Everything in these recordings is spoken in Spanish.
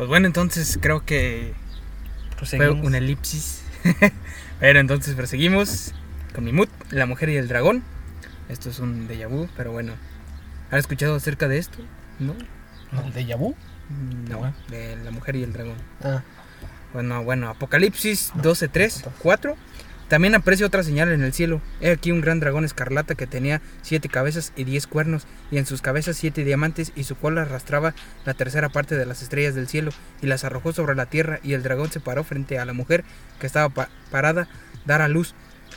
Pues bueno, entonces creo que fue una elipsis. pero entonces proseguimos con mi mood, la mujer y el dragón. Esto es un déjà vu, pero bueno. ¿Han escuchado acerca de esto? ¿No? ¿El de Yabu? No, de la mujer y el dragón. Ah, Bueno, bueno, Apocalipsis 12, 3, 4. También aprecio otra señal en el cielo. He aquí un gran dragón escarlata que tenía siete cabezas y diez cuernos, y en sus cabezas siete diamantes, y su cola arrastraba la tercera parte de las estrellas del cielo, y las arrojó sobre la tierra, y el dragón se paró frente a la mujer que estaba pa- parada, dar a luz,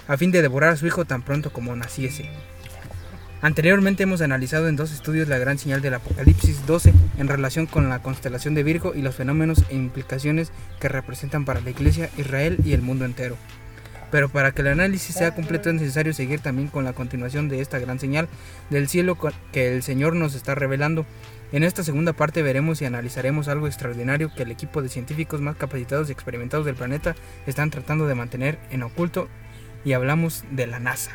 a fin de devorar a su hijo tan pronto como naciese. Anteriormente hemos analizado en dos estudios la gran señal del Apocalipsis 12 en relación con la constelación de Virgo y los fenómenos e implicaciones que representan para la Iglesia, Israel y el mundo entero. Pero para que el análisis sea completo es necesario seguir también con la continuación de esta gran señal del cielo que el Señor nos está revelando. En esta segunda parte veremos y analizaremos algo extraordinario que el equipo de científicos más capacitados y experimentados del planeta están tratando de mantener en oculto y hablamos de la NASA.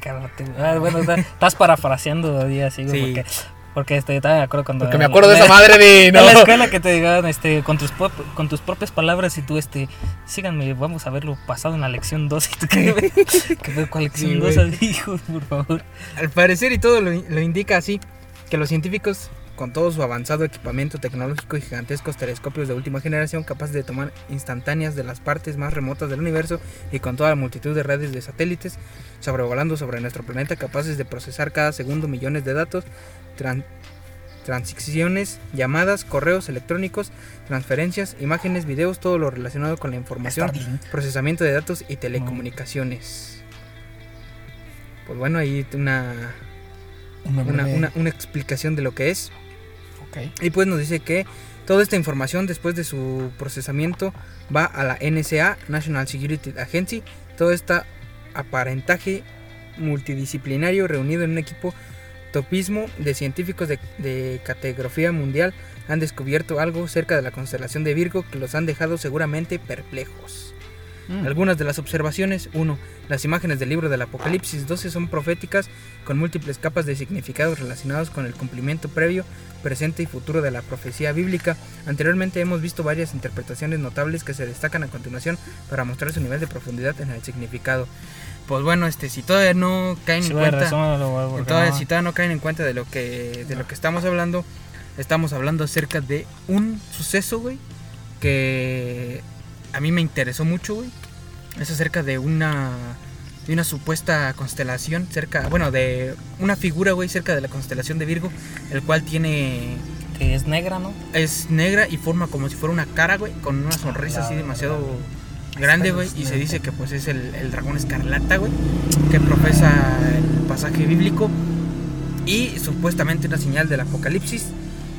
cállate. Ah, bueno, está- estás parafraseando día así, Sí. porque, porque este, estaba de acuerdo cuando... Porque me acuerdo de esa madre de. En No. la escuela que te digan este, con, tus pop- con tus propias palabras y tú, este, síganme, vamos a ver lo pasado en la lección 2. Y tú, ¿qué, ¿Qué? ¿Cuál lección Sí, 2 güey. dijo, por favor? Al parecer y todo lo, lo indica así, que los científicos, con todo su avanzado equipamiento tecnológico y gigantescos telescopios de última generación capaces de tomar instantáneas de las partes más remotas del universo y con toda la multitud de redes de satélites sobrevolando sobre nuestro planeta capaces de procesar cada segundo millones de datos, tran- transiciones, llamadas, correos electrónicos, transferencias, imágenes, videos, todo lo relacionado con la información Starlink. procesamiento de datos y telecomunicaciones. Pues bueno, ahí una, Una, una, breve- una- una explicación de lo que es. Y pues nos dice que toda esta información después de su procesamiento va a la NSA, National Security Agency. Todo este aparentaje multidisciplinario reunido en un equipo topismo de científicos de, de categoría mundial han descubierto algo cerca de la constelación de Virgo que los han dejado seguramente perplejos. Mm. Algunas de las observaciones. 1. Las imágenes del libro del Apocalipsis 12 son proféticas con múltiples capas de significados relacionados con el cumplimiento previo, presente y futuro de la profecía bíblica. Anteriormente hemos visto varias interpretaciones notables que se destacan a continuación para mostrar su nivel de profundidad en el significado. Pues bueno, este si todavía no caen Sí, en cuenta, no- si todavía no caen en cuenta de lo que de lo que estamos hablando, estamos hablando acerca de un suceso, güey, que a mí me interesó mucho, güey. Es acerca de una de una supuesta constelación cerca, bueno, de una figura, güey, cerca de la constelación de Virgo, el cual tiene que es negra, ¿no? es negra y forma como si fuera una cara, güey, con una sonrisa así demasiado grande, güey, y se dice que pues es el, el dragón escarlata, güey, que profesa el pasaje bíblico y supuestamente una señal del apocalipsis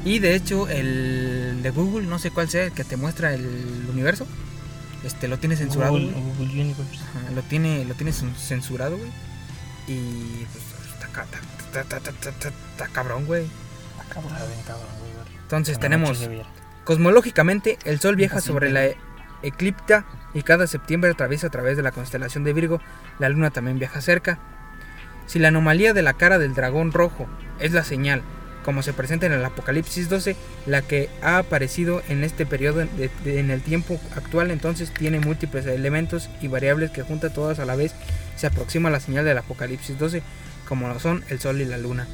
y de hecho el de Google, no sé cuál sea, el que te muestra el universo, este lo tiene censurado, Google. Google Universe. Ajá, lo tiene lo tiene cen- censurado, güey. Y pues está, ca- está- está- está- está- está- está cabrón, güey. Cabrón, bien cabrón, güey, güey. Entonces tenemos. Cosmológicamente, el Sol viaja sobre la eclíptica y cada septiembre atraviesa a través de la constelación de Virgo. La Luna también viaja cerca. Si la anomalía de la cara del dragón rojo es la señal, como se presenta en el Apocalipsis 12, la que ha aparecido en este periodo en el tiempo actual, entonces tiene múltiples elementos y variables que junta todas a la vez se aproxima a la señal del Apocalipsis 12, como lo son el Sol y la Luna.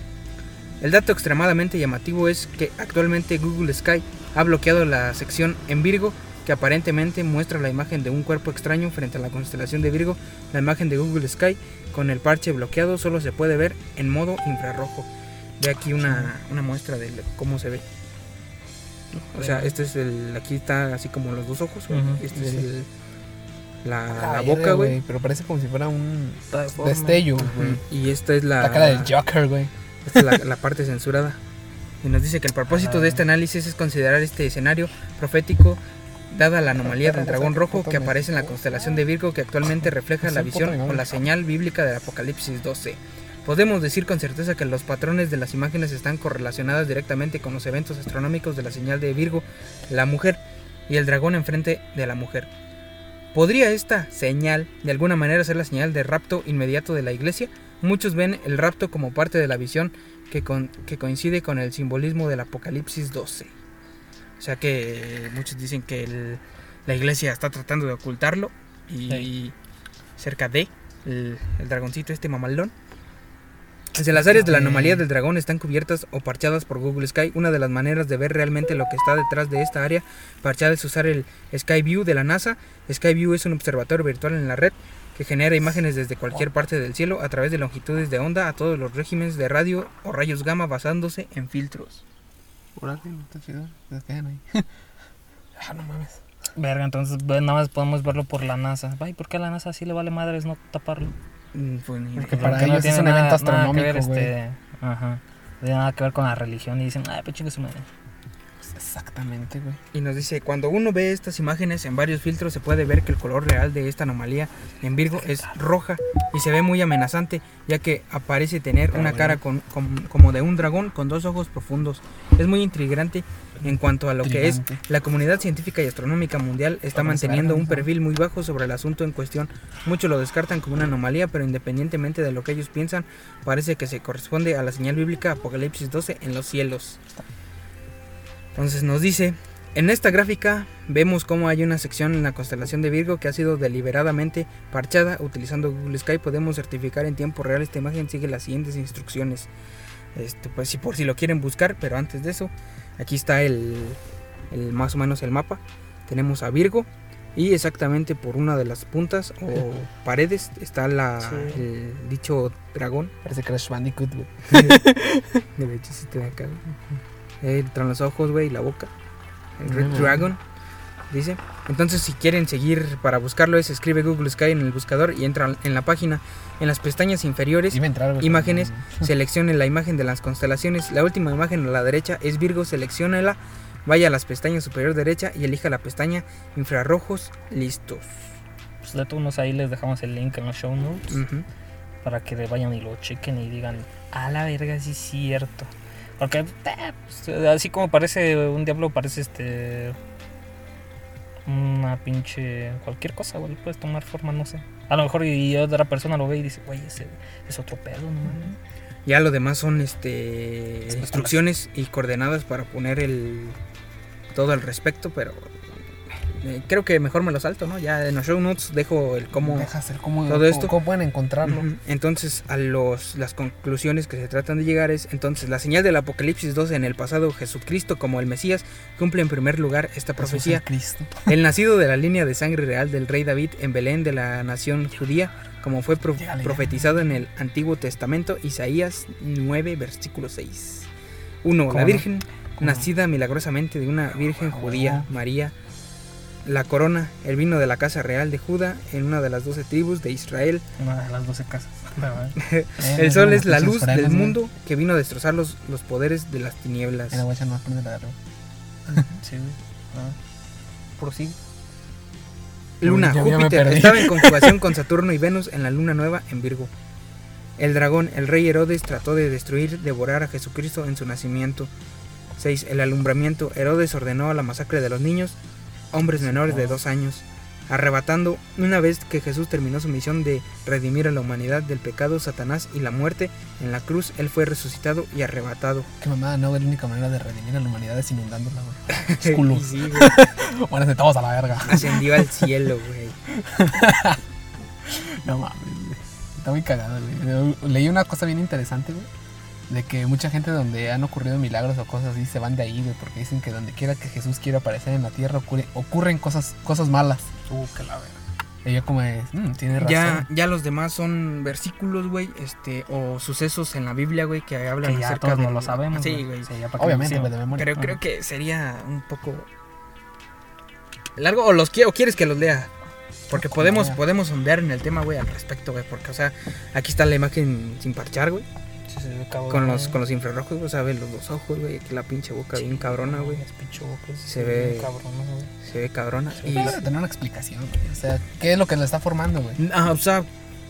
El dato extremadamente llamativo es que actualmente Google Sky ha bloqueado la sección en Virgo que aparentemente muestra la imagen de un cuerpo extraño frente a la constelación de Virgo. La imagen de Google Sky con el parche bloqueado solo se puede ver en modo infrarrojo. Ve aquí una, una muestra de cómo se ve. O sea, este es el. Aquí está así como los dos ojos, güey. Ujú, Este es sí. el. La, la verga, boca, güey. Pero parece como si fuera un destello, güey. Y esta es la. La cara del Joker, güey. Esta es la, la parte censurada. Y nos dice que el propósito de este análisis es considerar este escenario profético dada la anomalía del dragón rojo que aparece en la constelación de Virgo que actualmente refleja la visión o la señal bíblica del Apocalipsis 12. Podemos decir con certeza que los patrones de las imágenes están correlacionadas directamente con los eventos astronómicos de la señal de Virgo, la mujer y el dragón enfrente de la mujer. ¿Podría esta señal de alguna manera ser la señal de rapto inmediato de la iglesia? Muchos ven el rapto como parte de la visión que, con- que coincide con el simbolismo del Apocalipsis 12. O sea que muchos dicen que el- la iglesia está tratando de ocultarlo y Sí. cerca de el, el dragoncito este mamalón. Desde las áreas de la anomalía del dragón están cubiertas o parchadas por Google Sky. Una de las maneras de ver realmente lo que está detrás de esta área parchada es usar el Sky View de la NASA. Sky View es un observatorio virtual en la red que genera imágenes desde cualquier parte del cielo a través de longitudes de onda a todos los regímenes de radio o rayos gamma basándose en filtros. Órale, no está chido. Se quedan ahí. ah, no mames. Verga, entonces ve, nada más podemos verlo por la NASA. Ay, ¿por qué a la NASA sí le vale madres no taparlo? Mm, pues, ni- Porque para Porque ellos es un evento nada que astronómico, ver, güey. este, ajá. No tiene nada que ver con la religión y dicen, ay, pues chingue su madre. Exactamente, güey. Y nos dice, cuando uno ve estas imágenes en varios filtros se puede ver que el color real de esta anomalía en Virgo es roja y se ve muy amenazante ya que aparece tener una cara con, con- como de un dragón con dos ojos profundos. Es muy intrigante en cuanto a lo que es la comunidad científica y astronómica mundial está manteniendo un perfil muy bajo sobre el asunto en cuestión. Muchos lo descartan como una anomalía, pero independientemente de lo que ellos piensan, parece que se corresponde a la señal bíblica Apocalipsis 12 en los cielos. Entonces nos dice, en esta gráfica vemos cómo hay una sección en la constelación de Virgo que ha sido deliberadamente parchada. Utilizando Google Sky podemos certificar en tiempo real esta imagen sigue las siguientes instrucciones. Este, pues si por si lo quieren buscar, pero antes de eso, aquí está el, el más o menos el mapa. Tenemos a Virgo y exactamente por una de las puntas o paredes está la, Sí. el dicho dragón. Parece Crash Bandicoot, güey. De hecho, sí te acá. Entran los ojos, güey, y la boca. El Red. Dragon, dice. Entonces, si quieren seguir para buscarlo, es escribe Google Sky en el buscador y entra en la página. En las pestañas inferiores, entrar. Imágenes. seleccione la imagen de las constelaciones. La última imagen a la derecha es Virgo, selecciónela. Vaya a las pestañas superior derecha y elija la pestaña infrarrojos listos. Pues de todos ahí les dejamos el link en los show notes para que vayan y lo chequen y digan, a la verga, sí es cierto. Porque eh, pues, así como parece un diablo, parece este. Una pinche. cualquier cosa, güey. Puedes tomar forma, no sé. A lo mejor y otra persona lo ve y dice, güey, ese es otro pedo, ¿no? mames". Ya lo demás son este Es instrucciones y coordenadas para poner el todo al respecto, pero eh, creo que mejor me lo salto, ¿no? Ya en los show notes dejo el cómo Deja hacer cómo, todo esto. cómo pueden encontrarlo. Entonces, a los, las conclusiones que se tratan de llegar es, entonces, la señal del Apocalipsis 12 en el pasado, Jesucristo como el Mesías, cumple en primer lugar esta profecía. el Cristo. El nacido de la línea de sangre real del rey David en Belén de la nación judía, como fue pro- profetizado en el Antiguo Testamento, Isaías 9, versículo 6. 1. ¿Cómo La? Virgen, nacida milagrosamente de una virgen Ah, judía, huevo. María. La corona, el vino de la casa real de Judá, en una de las doce tribus de Israel. Una de las 12 casas. Eh, El no, sol es la luz del mundo que vino a destrozar los, los poderes de las tinieblas. Mira, voy a echar más de la garra. Sí. Ah. Prosigue. Luna, Júpiter estaba en conjugación con Saturno y Venus en la luna nueva en Virgo. El dragón, el rey Herodes, trató de destruir, devorar a Jesucristo en su nacimiento. 6. El alumbramiento. Herodes ordenó la masacre de los niños, hombres menores de dos años, arrebatando, una vez que Jesús terminó su misión de redimir a la humanidad del pecado, Satanás y la muerte, en la cruz él fue resucitado y arrebatado. Qué mamada, no. La única manera de redimir a la humanidad es inundándola, güey. Es culo. Sí, güey, Bueno, se todos a la verga. ascendió al cielo, güey. No mames, güey. Está muy cagado, güey. Leí una cosa bien interesante, güey. De que mucha gente donde han ocurrido milagros o cosas así se van de ahí, güey. Porque dicen que donde quiera que Jesús quiera aparecer en la tierra ocurre- ocurren cosas, cosas malas. Uh, que la verga. Y yo como, de, "Mm, tiene razón. Ya, ya los demás son versículos, güey, este, o sucesos en la Biblia, güey, que hablan Que ya acerca todos de no lo sabemos. Sí, güey. Sí, Obviamente, güey, de memoria. Pero creo que sería un poco largo o los quiero, quieres que los lea. Porque podemos podemos ondear en el tema, güey, al respecto, güey, porque o sea, aquí está la imagen sin parchar, güey, Sí, se ve cabrón. con los con los infrarrojos, güey, o sea, ve los dos ojos, güey, aquí la pinche boca bien cabrona, güey. Es pinche boca, sí, Se ve- bien cabrona, güey. Se ve cabrona y Debe de tener una explicación, güey. O sea, ¿qué es lo que le está formando, güey? Ah, o sea,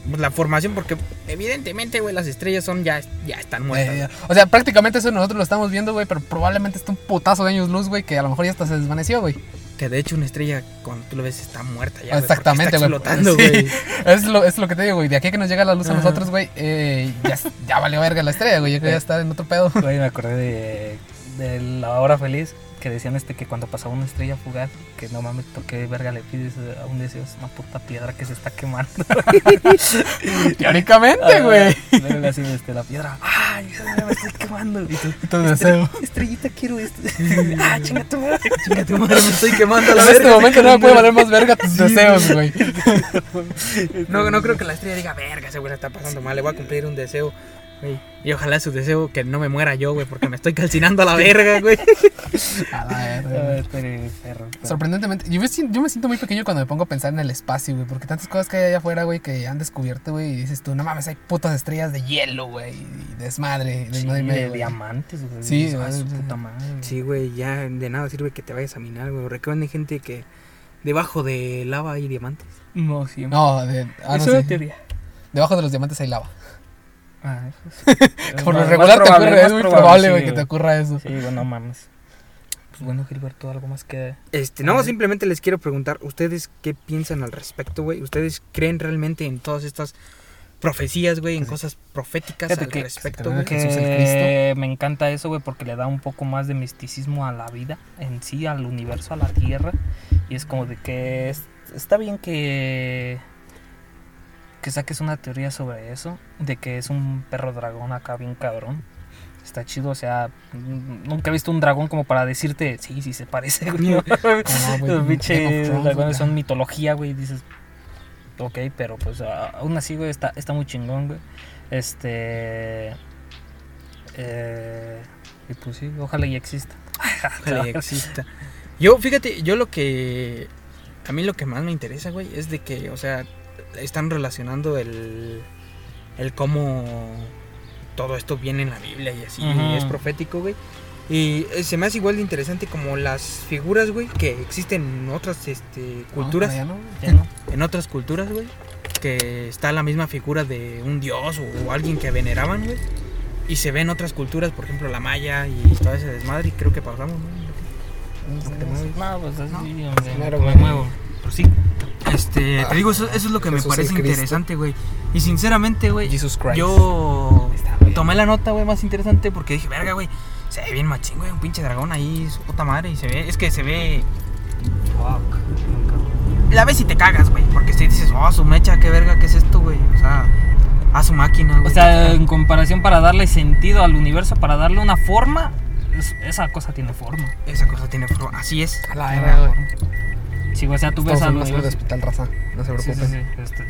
pues, la formación porque evidentemente, güey, las estrellas son ya ya están muertas. Eh, o sea, prácticamente eso nosotros lo estamos viendo, güey, pero probablemente está un putazo de años luz, güey, que a lo mejor ya hasta se desvaneció, güey. Que de hecho una estrella cuando tú lo ves está muerta ya. Exactamente, está güey. explotando, Sí. güey. Es lo, es lo que te digo, güey. De aquí a que nos llega la luz a nosotros, güey, eh, ya, ya valió verga la estrella, güey. Ya quería estar en otro pedo. Güey, me acordé de, de la hora feliz. Que decían este que cuando pasaba una estrella fugaz, que no mames, ¿por qué verga le pides a un deseo? Es una puta piedra que se está quemando. Teóricamente, güey. Luego así, este, la piedra, ay, me estoy quemando. Y tú, Tu deseo. estrellita, quiero esto. ah, chinga tu madre. Chinga tu madre, me estoy quemando a la En este momento no me puede valer más verga tus deseos, güey. No, no creo que la estrella diga, verga, ese güey está pasando mal, le voy a cumplir un deseo. Güey. Y ojalá su deseo que no me muera yo, güey, porque me estoy calcinando a la verga, güey. A la verga, Ah, perro. Sorprendentemente, yo me, siento, yo me siento muy pequeño cuando me pongo a pensar en el espacio, güey, porque tantas cosas que hay allá afuera, güey, que han descubierto, güey, y dices tú, no mames, hay putas estrellas de hielo, güey, y desmadre, Sí, desmadre y medio, de güey. diamantes, güey. Sí, ah, güey. su puta madre. Sí, güey, ya de nada sirve que te vayas a minar, güey. Recuerden gente que debajo de lava hay diamantes. No, sí. No, de, ah, no, es una sí. teoría. debajo de los diamantes hay lava. Ah, eso es- Por lo regular te ocurre, es muy probable, güey, sí, que te ocurra eso. Sí, bueno, no mames. Pues bueno, Gilberto, algo más que. Este, no, simplemente les quiero preguntar, ¿ustedes qué piensan al respecto, güey? ¿Ustedes creen realmente en todas estas profecías, güey, en cosas proféticas Fíjate al que- respecto, que- güey? que- Jesús el Que me encanta eso, güey, porque le da un poco más de misticismo a la vida en sí, al universo, a la tierra. Y es como de que es- está bien que que saques una teoría sobre eso, de que es un perro dragón acá bien cabrón. Está chido, o sea, nunca he visto un dragón como para decirte, sí, sí se parece, güey. Como, güey, Los dragones son mitología, güey. Dices, ok, pero pues aún así, güey, está, está muy chingón, güey. Este. Eh, y pues sí, ojalá y exista. Ojalá y exista. Yo, fíjate, yo lo que. A mí lo que más me interesa, güey, es de que, o sea, están relacionando el. El cómo todo esto viene en la Biblia y así, Ujú. es profético, güey. Y eh, se me hace igual de interesante como las figuras, güey, que existen en otras este, culturas. No, ya no. Ya no. en otras culturas, güey, que está la misma figura de un dios o, alguien que veneraban, güey. Y se ve en otras culturas, por ejemplo, la maya y todo ese desmadre. Y creo que pasamos, ¿no? No, pues así, No. hombre, Claro, me muevo. Pero sí. Este, te digo, eso, eso es lo que me Jesús el parece Cristo. interesante, güey. Y sinceramente, güey, Jesus Christ. yo tomé la nota, güey, más interesante porque dije, verga, güey, se ve bien machín, güey, un pinche dragón ahí, su puta madre. Y se ve, es que se ve. La ves y te cagas, güey, porque si dices, oh, su mecha, qué verga, qué es esto, güey. O sea, a su máquina, güey. O sea, en comparación para darle sentido al universo, para darle una forma, es- esa cosa tiene forma. Esa cosa tiene forma. Así es. A la forma. Sí, o sea, tú ves de universo. hospital raza. No se Sí, sí, preocupen. sí, este,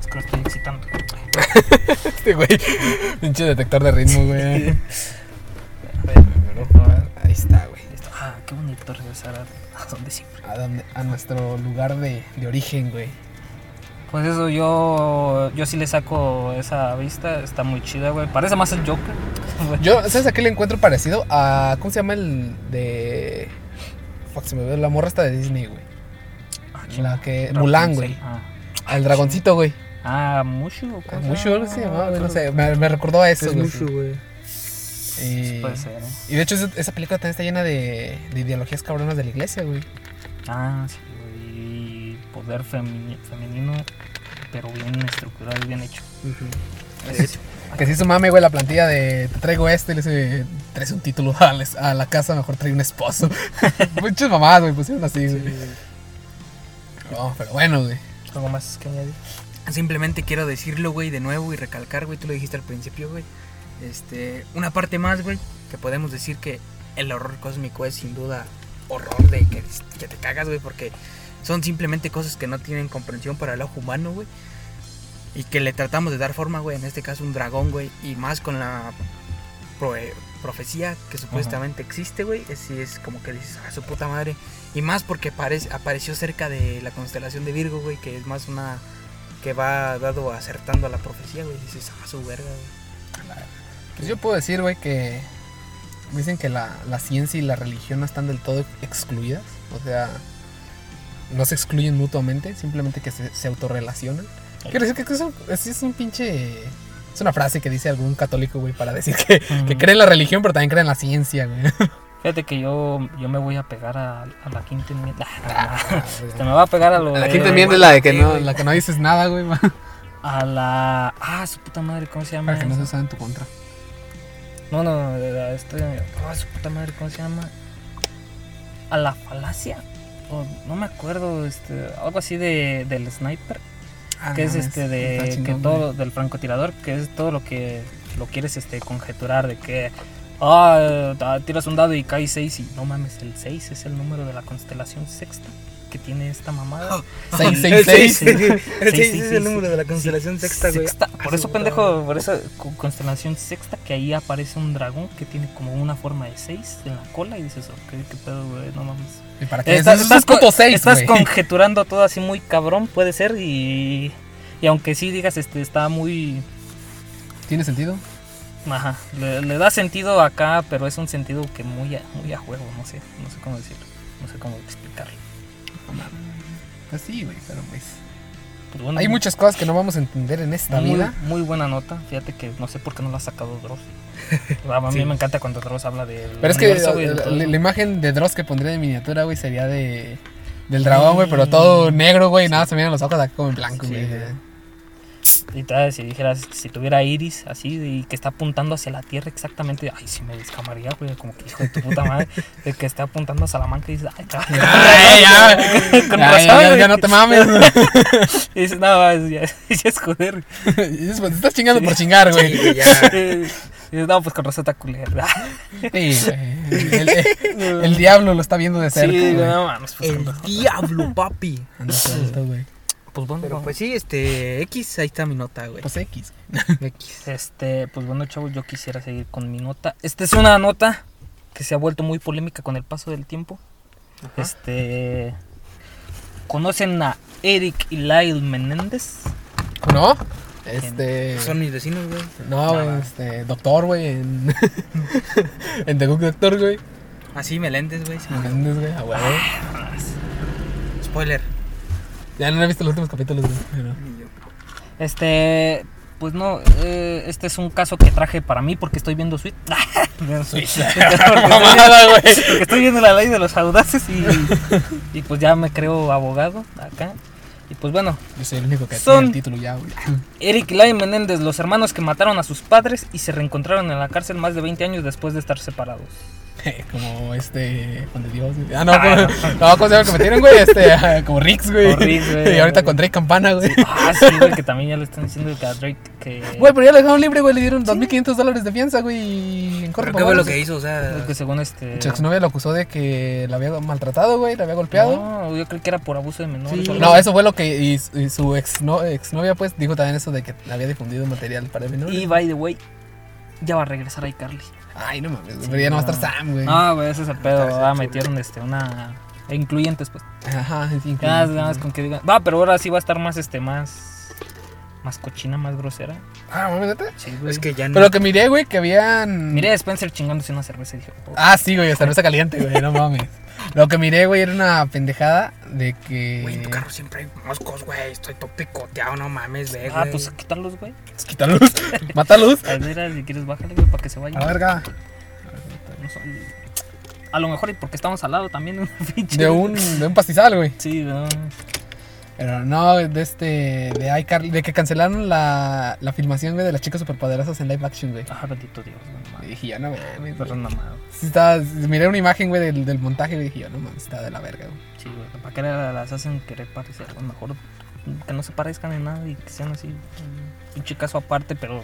es que lo estoy excitando. Este güey. Pinche detector de ritmo, güey. A ver, Ahí está, güey. Ah, qué bonito regresar a, a donde siempre. A, donde- a nuestro lugar de, de origen, güey. Pues eso, yo, yo sí le saco esa vista, está muy chida, güey. Parece más el Joker. Yo, ¿sabes a qué le encuentro parecido? A. ¿Cómo se llama el de. Fuck, se me ve la morra esta de Disney, güey. La que. Mulan, güey. Ah, Al dragoncito, güey. ah Mushu. ¿o cómo llama? algo se llamaba, güey. No sé. Me, me recordó a eso, Es güey. mucho, güey. Y, Puede ser, ¿eh? y de hecho, esa, película también está llena de, de ideologías cabronas de la iglesia, güey. Ah, sí, güey. Y poder femini- femenino, pero bien estructurado y bien hecho. Que si su mame, güey, la plantilla de te traigo este, le dice, traes un título a la, a la casa, mejor trae un esposo. Muchas mamadas, güey, pusieron así, güey. No, pero bueno, güey. ¿Algo más que añadir? Simplemente quiero decirlo, güey, de nuevo y recalcar, güey, tú lo dijiste al principio, güey. Este, una parte más, güey, que podemos decir que el horror cósmico es sin duda horror de que, que te cagas, güey, porque son simplemente cosas que no tienen comprensión para el ojo humano, güey. Y que le tratamos de dar forma, güey, en este caso un dragón, güey, y más con la pro- profecía que supuestamente existe, güey, es, sí es como que dices, a su puta madre. Y más porque apareció cerca de la constelación de Virgo, güey, que es más una que va dado acertando a la profecía, güey. Dices, a su verga, güey. Pues yo puedo decir, güey, que dicen que la, la ciencia y la religión no están del todo excluidas. O sea, no se excluyen mutuamente, simplemente que se, se autorrelacionan. Quiero decir que es un, es, un pinche... Es una frase que dice algún católico, güey, para decir que, que cree en la religión, pero también cree en la ciencia, güey. Fíjate que yo, yo me voy a pegar a, a la quinta enmienda. Ah, Te me va a pegar a lo La de- quinta enmienda es la de que no, la que no dices nada, güey, ma. A la. Ah, su puta madre, ¿cómo se llama? para que no se usa en tu contra. No, no, este. Ah, su puta madre, ¿cómo se llama? a la falacia. O no me acuerdo, este, algo así de, del sniper, Ah, que es este de que todo del francotirador, que es todo lo que lo quieres este conjeturar de que ah, ah, tiras un dado y cae 6 y no mames, el 6 es el número de la constelación sexta que tiene esta mamada. Seis, Y- seis, El seis. seis, el Sí, seis sí, es sí, el número de la constelación Sí, sexta, güey. sexta. Ah, Por su eso, pendejo, por esa co- constelación sexta, que ahí aparece un dragón que tiene como una forma de 6 en la cola y dices, ok, qué pedo, güey, no mames. ¿Y para qué? Estás, seis, conjeturando todo así muy cabrón, puede ser, y, y aunque sí digas, este está muy... ¿Tiene sentido? Ajá, le, le da sentido acá, pero es un sentido que muy a, muy a juego, no sé, no sé cómo decirlo, no sé cómo explicarlo. Pues sí, güey, pero pues. Pero bueno, Hay muchas cosas que no vamos a entender en esta muy, vida. muy buena nota, fíjate que no sé por qué no la ha sacado Dross. A mí Sí. me encanta cuando Dross habla del Pero es que güey, de la, todo. la- la imagen de Dross que pondría de miniatura, güey, sería de. Del dragón, güey, pero todo negro, güey, nada, se miran los ojos acá como en blanco, Sí, güey. Y tal, si dijeras, si tuviera iris así y que está apuntando hacia la tierra exactamente, ay, sí me descamaría, güey, como que hijo de tu puta madre, de que está apuntando a Salamanca y dices, ay, cabrón. Ya, Con ya, razón, ya, ya, ya no te mames. Y dices, no, ya, ya es joder. Y dices, pues, te estás chingando por chingar, Sí, güey. güey, ya. Y dices, no, pues con razón está culero. Sí, güey. El, el- el diablo lo está viendo de cerca. Sí, güey. güey, no mames, pues, El diablo, papi. Anda suelto, güey. Pues bueno, Pero pues sí, este, X, ahí está mi nota, güey. Pues X. X. Este, pues bueno, chavos, yo quisiera seguir con mi nota. Esta es una nota que se ha vuelto muy polémica con el paso del tiempo. Este, ¿conocen a Eric y Lyle Menéndez? ¿No? Este. Son mis vecinos, güey. No, güey, Nada. este. Doctor, güey. En, en The Good Doctor, güey. Así, Meléndez, güey. sí güey, a huevo. Spoiler. Ya no he visto los últimos capítulos, güey. pero- Este, pues no, eh, este es un caso que traje para mí porque estoy viendo güey. estoy, porque estoy viendo la ley de los audaces y, y pues ya me creo abogado acá. Y pues bueno, Yo soy el único que Son- tiene el título ya, güey. Eric y Lyle Menéndez, los hermanos que mataron a sus padres y se reencontraron en la cárcel más de 20 años después de estar separados. Como este. Juan de Dios, güey. Ah, no, como, no, ¿cómo se llama que metieron, güey? Este, como Rix, güey. Como Riggs, güey. Y ahorita con Drake Campana, güey. Ah, sí, güey, que también ya le están diciendo que a Drake que... Güey, pero ya lo dejaron libre, güey. Le dieron 2.500 dólares de fianza, güey. y En corto ¿Pero qué fue lo que hizo? O sea, que según este... Su exnovia lo acusó de que la había maltratado, güey. La había golpeado. No, yo creo que era por abuso de menores. Sí. No, eso fue lo que. Y, y su ex exnovia, pues, dijo también eso de que había difundido material para menores. Y by the way, ya va a regresar iCarly. Ay, no mames, pero ya no va a estar Sam, güey. Ah, güey, ese es el pedo. Ah, metieron este, una. e Incluyentes, pues. Ajá, sí, increíble. nada más con que digan. Va, pero ahora sí va a estar más, este, más. Más cochina, más grosera. Ah, mames, ¿neta? Sí, güey. es que ya no. Pero lo que miré, güey, que habían. Miré a Spencer chingándose una cerveza y dije. oh, Ah, sí, güey, cerveza caliente, güey, no mames. Lo que miré, güey, era una pendejada de que. Güey, en tu carro siempre hay moscos, güey. Estoy todo picoteado, no mames, ve, ah, güey. pues quítalos, güey. Pues, Quita luz, mata luz. A ver, si quieres, bájale, güey, para que se vaya. A verga. No son- A lo mejor y porque estamos al lado también de una pinche. De un, de un pastizal, güey. Sí, no. Pero no, de este. De iCarly. De que cancelaron la, la filmación, güey, de las chicas superpoderosas en live action, güey. Ah, bendito Dios, no Y mames. dije, ya no mames. Güey. no. Sí, estaba, miré una imagen, güey, del, del montaje y dije, yo, no mames, está de la verga, güey. Sí, güey. ¿Para qué las hacen querer parecer? güey? mejor que no se parezcan en nada y que sean así. Un pinche caso aparte, pero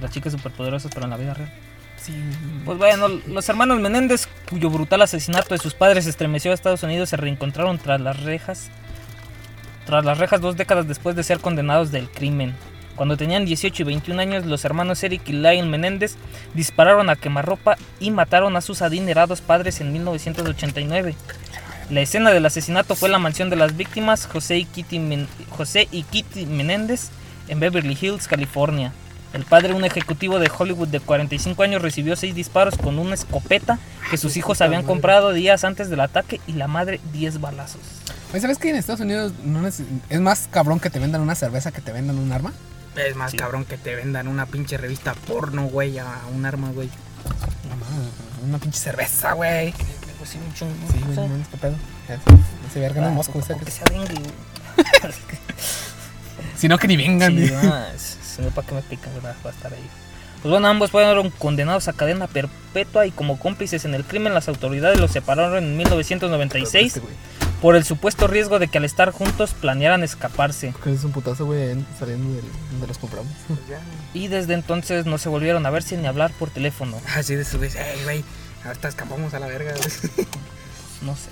las chicas superpoderosas, pero en la vida real. Sí. Pues bueno, los hermanos Menéndez, cuyo brutal asesinato de sus padres estremeció a Estados Unidos, se reencontraron tras las rejas. Tras las rejas dos décadas después de ser condenados del crimen. Cuando tenían 18 y 21 años, los hermanos Eric y Lyle Menéndez dispararon a quemarropa y mataron a sus adinerados padres en 1989. La escena del asesinato fue la mansión de las víctimas, José y Kitty, José y Kitty Menéndez, en Beverly Hills, California. El padre, un ejecutivo de Hollywood de 45 años, recibió seis disparos con una escopeta que sus hijos habían comprado días antes del ataque y la madre 10 balazos. Oye, ¿sabes que en Estados Unidos no neces- es más cabrón que te vendan una cerveza que te vendan un arma? Es más Sí. cabrón que te vendan una pinche revista porno, güey, a un arma, güey. No mames, una pinche cerveza, güey. Pues sí, güey, sea, no mames, qué pedo. Ese verga no ah, es mosco, o- ese o que- que sea dengue, güey. Si no, que ni vengan. Sí, si no, ¿para qué me pican? Va a estar ahí. Pues bueno, ambos fueron condenados a cadena perpetua y como cómplices en el crimen las autoridades los separaron en 1996 Este, güey. Por el supuesto riesgo de que al estar juntos planearan escaparse. Que es un putazo, güey, saliendo del- donde los compramos. Y desde entonces no se volvieron a verse ni a hablar por teléfono. Así de su vez, ey, güey, ahorita escapamos a la verga. güey". No sé.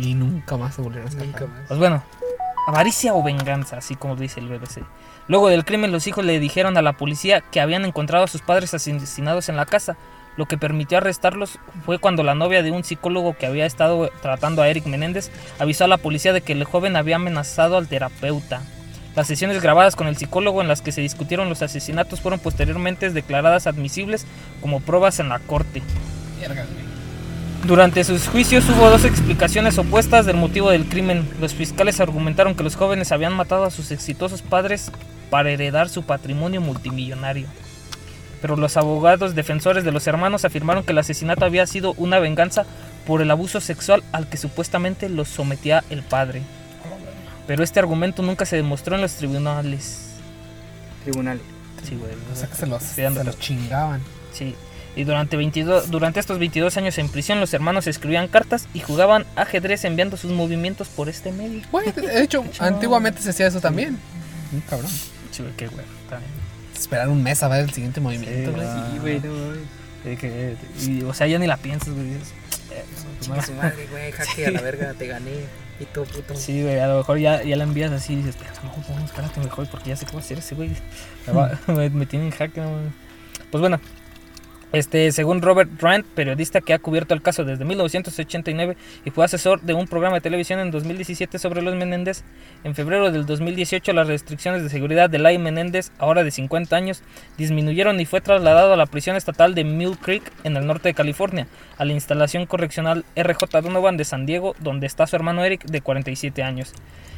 Y nunca más se volvieron a escapar. Nunca más. Pues bueno, avaricia o venganza, así como dice el BBC. Luego del crimen, los hijos le dijeron a la policía que habían encontrado a sus padres asesinados en la casa. Lo que permitió arrestarlos fue cuando la novia de un psicólogo que había estado tratando a Eric Menéndez avisó a la policía de que el joven había amenazado al terapeuta. Las sesiones grabadas con el psicólogo en las que se discutieron los asesinatos fueron posteriormente declaradas admisibles como pruebas en la corte. Durante sus juicios hubo dos explicaciones opuestas del motivo del crimen. Los fiscales argumentaron que los jóvenes habían matado a sus exitosos padres para heredar su patrimonio multimillonario. Pero los abogados defensores de los hermanos afirmaron que el asesinato había sido una venganza por el abuso sexual al que supuestamente los sometía el padre. Pero este argumento nunca se demostró en los tribunales. Tribunal. Sí, güey. O sea que se los, se chingaban. Sí. Y durante, 22, durante estos 22 años en prisión, los hermanos escribían cartas y jugaban ajedrez enviando sus movimientos por este medio. Güey, de hecho, antiguamente se hacía eso también. Un cabrón. Sí, güey, qué güey. está bien. Esperar un mes a ver el siguiente movimiento, Sí, güey. Sí, güey, no, güey. Y, o sea, ya ni la piensas, güey. eh, Chinga su madre, güey, jaque a la verga, te gané. Y todo puto. Sí, güey, a lo mejor ya, ya la envías así y dices, "Espera, no, no, espérate mejor porque ya sé qué va a hacer ese güey. Me, va- me, me tiene en jaque, no, güey". Pues bueno, este, según Robert Rand, periodista que ha cubierto el caso desde 1989 y fue asesor de un programa de televisión en 2017 sobre los Menéndez, en febrero del 2018 las restricciones de seguridad de Lai Menéndez, ahora de 50 años, disminuyeron y fue trasladado a la prisión estatal de Mill Creek en el norte de California, a la instalación correccional RJ Donovan de San Diego, donde está su hermano Eric de 47 años.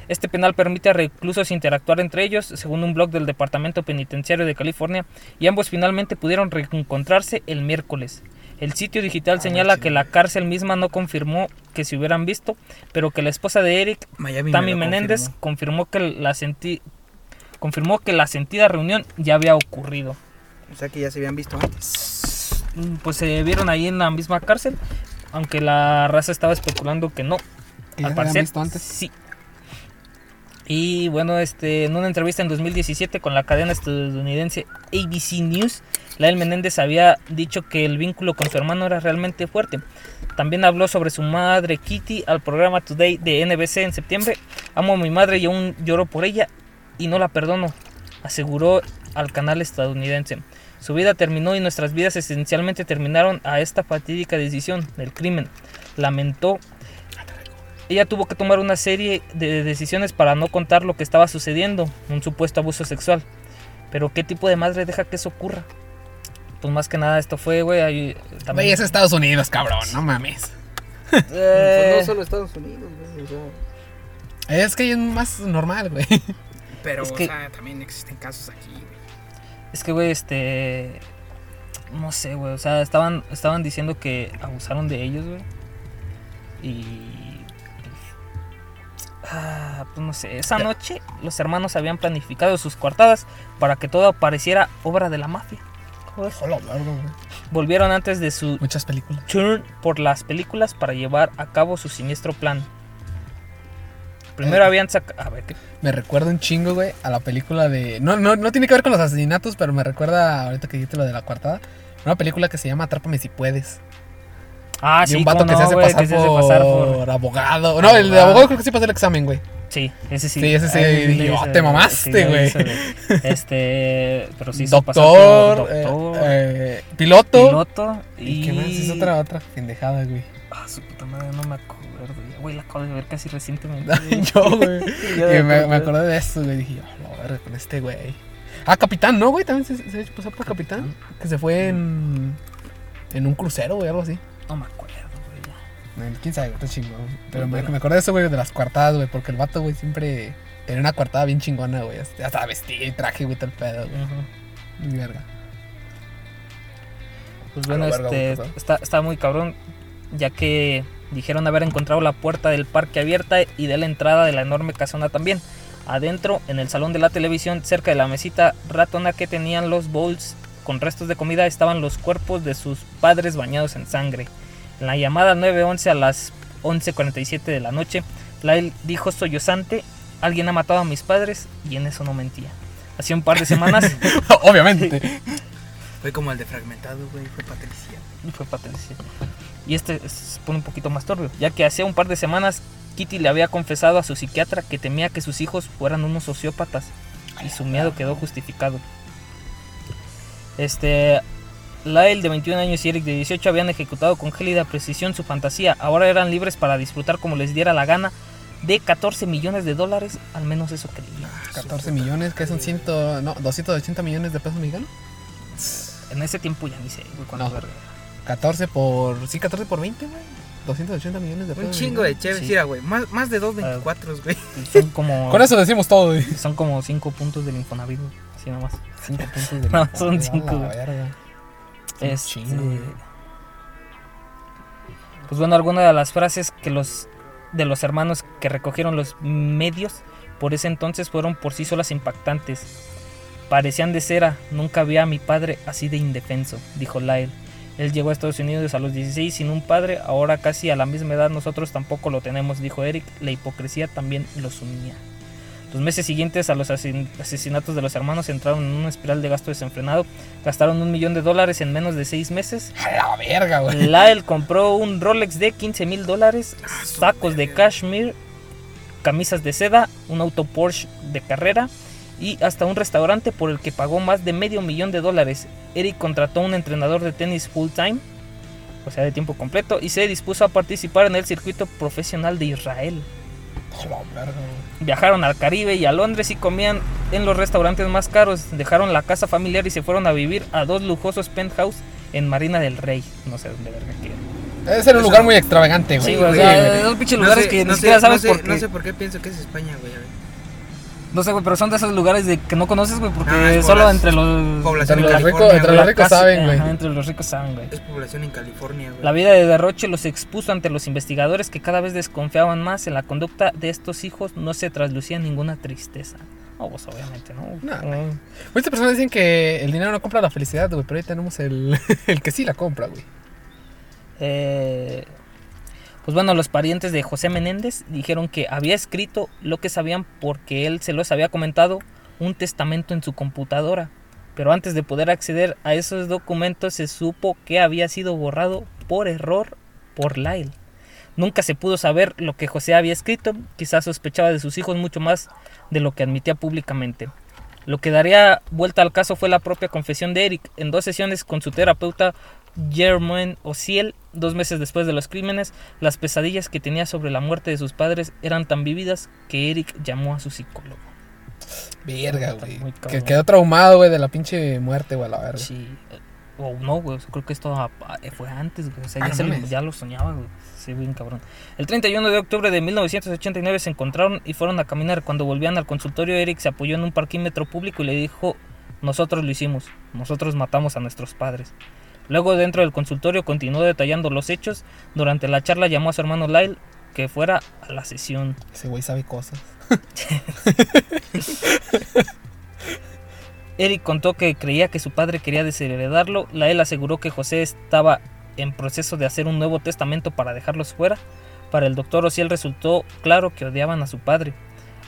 Este penal permite a reclusos interactuar entre ellos, según un blog del Departamento Penitenciario de California, y ambos finalmente pudieron reencontrarse el miércoles. El sitio digital señala que la cárcel misma no confirmó que se hubieran visto, pero que la esposa de Eric, Miami Tammy Menéndez, confirmó. confirmó que la senti- confirmó que la sentida reunión ya había ocurrido. O sea que ya se habían visto antes. Mm, Pues se vieron ahí en la misma cárcel, aunque la raza estaba especulando que no, Que al parecer, visto antes. sí. Y bueno, este, en una entrevista en 2017 con la cadena estadounidense ABC News, Lael Menéndez había dicho que el vínculo con su hermano era realmente fuerte. También habló sobre su madre Kitty al programa Today de NBC en septiembre. Amo a mi madre y aún lloro por ella y no la perdono, aseguró al canal estadounidense. Su vida terminó y nuestras vidas esencialmente terminaron a esta fatídica decisión del crimen. Lamentó ella tuvo que tomar una serie de decisiones para no contar lo que estaba sucediendo, un supuesto abuso sexual. Pero ¿qué tipo de madre deja que eso ocurra? Pues más que nada esto fue, güey, ahí Güey, también... es Estados Unidos, cabrón, no mames. Pues Eh, no solo Estados Unidos, güey. O sea, Es que es más normal, güey. pero, Es o que- sea, también existen casos aquí, güey. Es que, güey, este... No sé, güey, o sea, estaban, estaban diciendo que abusaron de ellos, güey. Y... Ah, pues no sé, esa noche los hermanos habían planificado sus coartadas para que todo pareciera obra de la mafia. Hola. Volvieron antes de su Muchas películas. turn por las películas para llevar a cabo su siniestro plan. Primero Eh. habían sacado... A ver, ¿qué? Me recuerda un chingo, güey, a la película de. No, no, no tiene que ver con los asesinatos, pero me recuerda, ahorita que dijiste lo de la coartada, una película que se llama Atrápame si puedes. Ah, de sí, un vato que se no, hace pasar, que se hace por pasar por... abogado. No, el de Abogado. creo que sí pasó el examen, güey. Sí, ese sí. Sí, ese sí, Ahí dije, "Oh, te mamaste, güey". Este, pero sí pasar por Doctor, eh, doctor, eh, piloto. piloto y... ¿Y qué más? Es otra, otra pendejada, güey. Ah, su puta madre, no me acuerdo. Güey, la acabo de ver casi recientemente. Yo, güey. Me, acordé. me acordé de eso, güey. Dije, oh, la verga, con este güey. Ah, Capitán, ¿no, güey? También se, se pasó por Capitán. Que se fue en. En un crucero, güey, algo así. No me acuerdo, güey. Eh, Quién sabe, está chingón. Pero me, Bueno. me acordé de eso, güey, de las coartadas, güey. Porque el vato, güey, siempre tenía una coartada bien chingona, güey. Hasta hasta vestido y traje, güey, tal pedo, güey. Muy verga. Pues bueno, verga, este, güey, está, está muy cabrón, ya que dijeron haber encontrado la puerta del parque abierta y de la entrada de la enorme casona también. Adentro, en el salón de la televisión, cerca de la mesita ratona que tenían los bowls con restos de comida estaban los cuerpos de sus padres bañados en sangre. En la llamada 911 a las 11.47 de la noche, Lyle dijo sollozante, alguien ha matado a mis padres y en eso no mentía. Hacía un par de semanas Obviamente. Fue como el de fragmentado, güey. Fue Patricia. Y fue Patricia. Y este se pone un poquito más turbio, ya que hacía un par de semanas Kitty le había confesado a su psiquiatra que temía que sus hijos fueran unos sociópatas y su miedo quedó justificado. Este Lyle de 21 años y Eric de 18 habían ejecutado con gélida precisión su fantasía. Ahora eran libres para disfrutar como les diera la gana de 14 millones de dólares, al menos eso creía. 14 millones, que son 100, no, 280 millones de pesos mexicanos. En ese tiempo ya ni sé, güey, cuánto No. verga. 14 por. Sí, 14 por 20, güey. 280 millones de Un pesos. chingo de Sí. mira, güey. Más, más de dos 24, güey. Son como Con eso decimos todo, güey. son como 5 puntos del Infonavit, güey, nomás. 5 puntos de No, son cinco, Este, pues bueno, algunas de las frases que los de los hermanos que recogieron los medios por ese entonces fueron por sí solas impactantes. Parecían de cera, nunca vi a mi padre así de indefenso, dijo Lyle. Él llegó a Estados Unidos a los 16 sin un padre, ahora casi a la misma edad nosotros tampoco lo tenemos, dijo Eric. La hipocresía también los unía. Los meses siguientes a los asesin- asesinatos de los hermanos entraron en una espiral de gasto desenfrenado. Gastaron un millón de dólares en menos de seis meses. A la verga, güey. Lyle compró un Rolex de 15 mil dólares, sacos de cashmere, camisas de seda, un auto Porsche de carrera y hasta un restaurante por el que pagó más de medio millón de dólares. Eric contrató un entrenador de tenis full time, o sea, de tiempo completo, y se dispuso a participar en el circuito profesional de Israel. Viajaron al Caribe y a Londres y comían en los restaurantes más caros. Dejaron la casa familiar y se fueron a vivir a dos lujosos penthouse en Marina del Rey. No sé dónde verga queda. Debe ser un lugar muy extravagante, güey. Sí, güey, o güey. sea, esos pinches lugares que ni no siquiera sabes no por sé, qué. no sé por qué pienso que es España, güey. No sé, güey, pero son de esos lugares de que no conoces, güey, porque Ah, es solo entre los... población Entre en los ricos, entre los saben, güey. Ajá, entre los ricos saben, güey. Es población en California, güey. La vida de Derroche los expuso ante los investigadores que cada vez desconfiaban más en la conducta de estos hijos. No se traslucía ninguna tristeza. No, pues obviamente, ¿no? No. Muchas personas dicen que el dinero no compra la felicidad, güey, pero ahí tenemos el, el que sí la compra, güey. Eh, pues bueno, los parientes de José Menéndez dijeron que había escrito lo que sabían porque él se los había comentado un testamento en su computadora. Pero antes de poder acceder a esos documentos se supo que había sido borrado por error por Lyle. Nunca se pudo saber lo que José había escrito, quizás sospechaba de sus hijos mucho más de lo que admitía públicamente. Lo que daría vuelta al caso fue la propia confesión de Eric en dos sesiones con su terapeuta Germain Ociel, dos meses después de los crímenes, las pesadillas que tenía sobre la muerte de sus padres eran tan vívidas que Eric llamó a su psicólogo. Verga, güey. Que quedó traumado, güey, de la pinche muerte, güey, la verga. Sí, o no, güey, creo que esto fue antes, güey, o sea, Ah, ya, no se lo, mames. ya lo soñaba, güey. Sí, bien cabrón. El 31 de octubre de 1989 se encontraron y fueron a caminar. Cuando volvían al consultorio, Eric se apoyó en un parquímetro público y le dijo, nosotros lo hicimos, nosotros matamos a nuestros padres. Luego dentro del consultorio continuó detallando los hechos. Durante la charla llamó a su hermano Lyle que fuera a la sesión. Ese güey sabe cosas. Eric contó que creía que su padre quería desheredarlo. Lael aseguró que José estaba en proceso de hacer un nuevo testamento para dejarlos fuera. Para el doctor Ociel resultó claro que odiaban a su padre.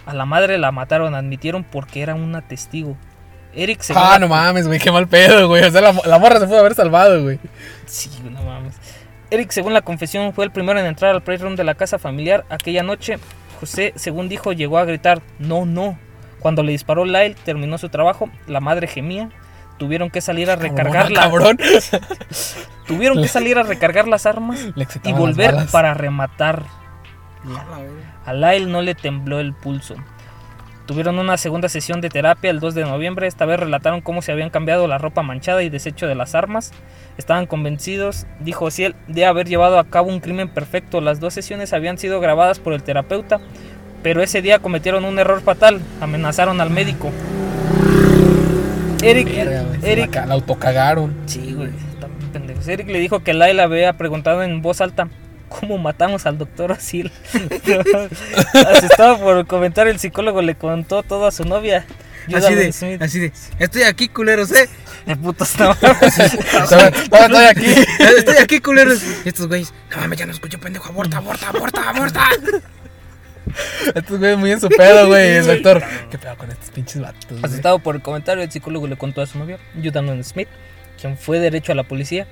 A la madre la mataron, admitieron porque era una testigo. Eric según Ah, la- no mames, güey, qué mal pedo, güey. O sea, la, la morra se pudo haber salvado, güey. Sí, no mames. Eric, según la confesión, fue el primero en entrar al playroom de la casa familiar aquella noche. José, según dijo, llegó a gritar, no, no. Cuando le disparó Lyle, terminó su trabajo, la madre gemía. Tuvieron que salir a recargar la- Cabrón. tuvieron que salir a recargar las armas y volver para rematar. A Lyle no le tembló el pulso. Tuvieron una segunda sesión de terapia el 2 de noviembre. Esta vez relataron cómo se habían cambiado la ropa manchada y desecho de las armas. Estaban convencidos, dijo Ciel, de haber llevado a cabo un crimen perfecto. Las dos sesiones habían sido grabadas por el terapeuta, pero ese día cometieron un error fatal. Amenazaron al médico. Eric, Eric La, ca- la autocagaron. Sí, güey, también pendejos. Eric le dijo que Laila había preguntado en voz alta cómo matamos al doctor Osil. Asustado por comentar, el psicólogo le contó todo a su novia. Así de, Smith. así de, estoy aquí, culeros, eh. De putos no. Estoy aquí. Estoy aquí, culeros. Y estos güeyes, no mames, ya no escucho, pendejo, aborta, aborta, aborta, aborta. Estos güeyes muy en su pedo, güey. El doctor. ¿Qué pedo con estos pinches vatos? Asustado por el comentario, el psicólogo le contó a su novia, Judah Smith, quien fue derecho a la policía.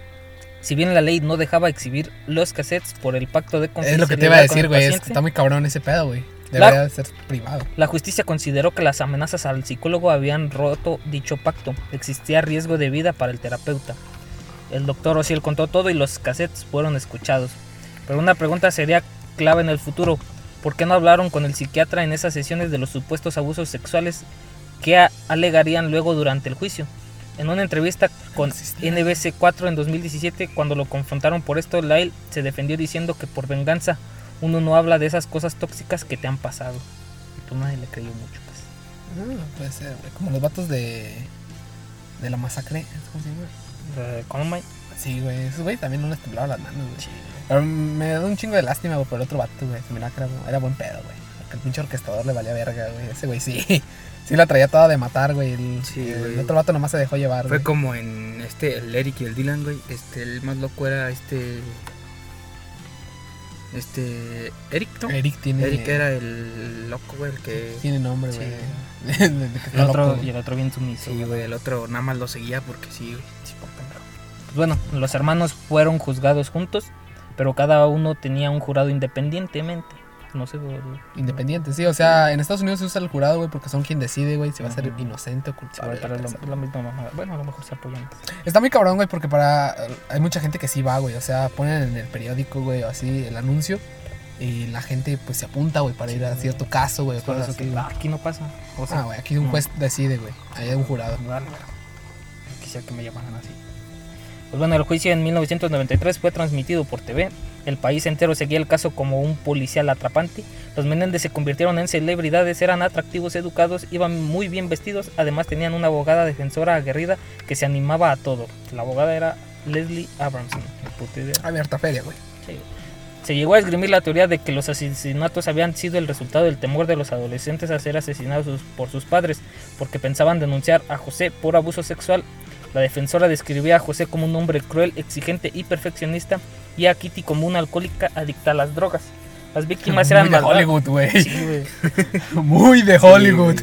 Si bien la ley no dejaba exhibir los cassettes por el pacto de Es lo que te iba a confidencialidad decir, güey. Es que paciente, está muy cabrón ese pedo, güey. Debería ser privado. La justicia consideró que las amenazas al psicólogo habían roto dicho pacto. Existía riesgo de vida para el terapeuta. El doctor Osiel contó todo y los cassettes fueron escuchados. Pero una pregunta sería clave en el futuro. ¿Por qué no hablaron con el psiquiatra en esas sesiones de los supuestos abusos sexuales que alegarían luego durante el juicio? En una entrevista con existía. NBC4 en 2017, cuando lo confrontaron por esto, Lyle se defendió diciendo que por venganza uno no habla de esas cosas tóxicas que te han pasado. Y pues nadie le creyó mucho, pues. Ah, puede ser, güey. Como los vatos de. De la masacre. ¿Cómo se llama? Eh, Columbine. Sí, güey. Esos güey también no les temblaban las manos, güey. Pero me da un chingo de lástima, güey, por el otro vato, güey. Se que era, era buen pedo, güey. Porque el pinche orquestador le valía verga, güey. Ese güey sí. Sí la traía toda de matar, güey. El, Sí, el otro vato nomás se dejó llevar, Fue güey. como en este, el Eric y el Dylan, güey. Este, el más loco era este. Este. Eric, ¿no? Eric tiene. Eric era el loco, güey, el que. Tiene nombre, Sí. güey. El otro, loco, y el otro bien sumiso. Sí, güey, el otro nada más lo seguía porque sí, güey. Sí. Pues bueno, los hermanos fueron juzgados juntos, pero cada uno tenía un jurado independientemente. No sé, güey, Independiente, sí. O sea, en Estados Unidos se usa el jurado, güey, porque son quien decide, güey, si va a ser inocente o culpable. a traer la misma mamada. Bueno, a lo mejor se apoyan. Está muy cabrón, güey, porque para. Hay mucha gente que sí va, güey. O sea, ponen en el periódico, güey, o así, el anuncio. Y la gente, pues, se apunta, güey, para Sí, ir a cierto caso, güey. Por eso así, que güey. aquí no pasa. O sea, Ah, güey, aquí un juez decide, güey. Ahí hay un jurado. Vale. Quisiera que me llamaran así. Pues bueno, el juicio en 1993 fue transmitido por TV. El país entero seguía el caso como un policial atrapante. Los Menéndez se convirtieron en celebridades, eran atractivos, educados, iban muy bien vestidos. Además tenían una abogada defensora aguerrida que se animaba a todo. La abogada era Leslie Abramson. Abierta feria, güey. Sí. Se llegó a esgrimir la teoría de que los asesinatos habían sido el resultado del temor de los adolescentes a ser asesinados por sus padres, porque pensaban denunciar a José por abuso sexual. La defensora describía a José como un hombre cruel, exigente y perfeccionista, y a Kitty como una alcohólica adicta a las drogas. Las víctimas eran Muy de malvadas. Hollywood, güey. Sí. Muy de Hollywood.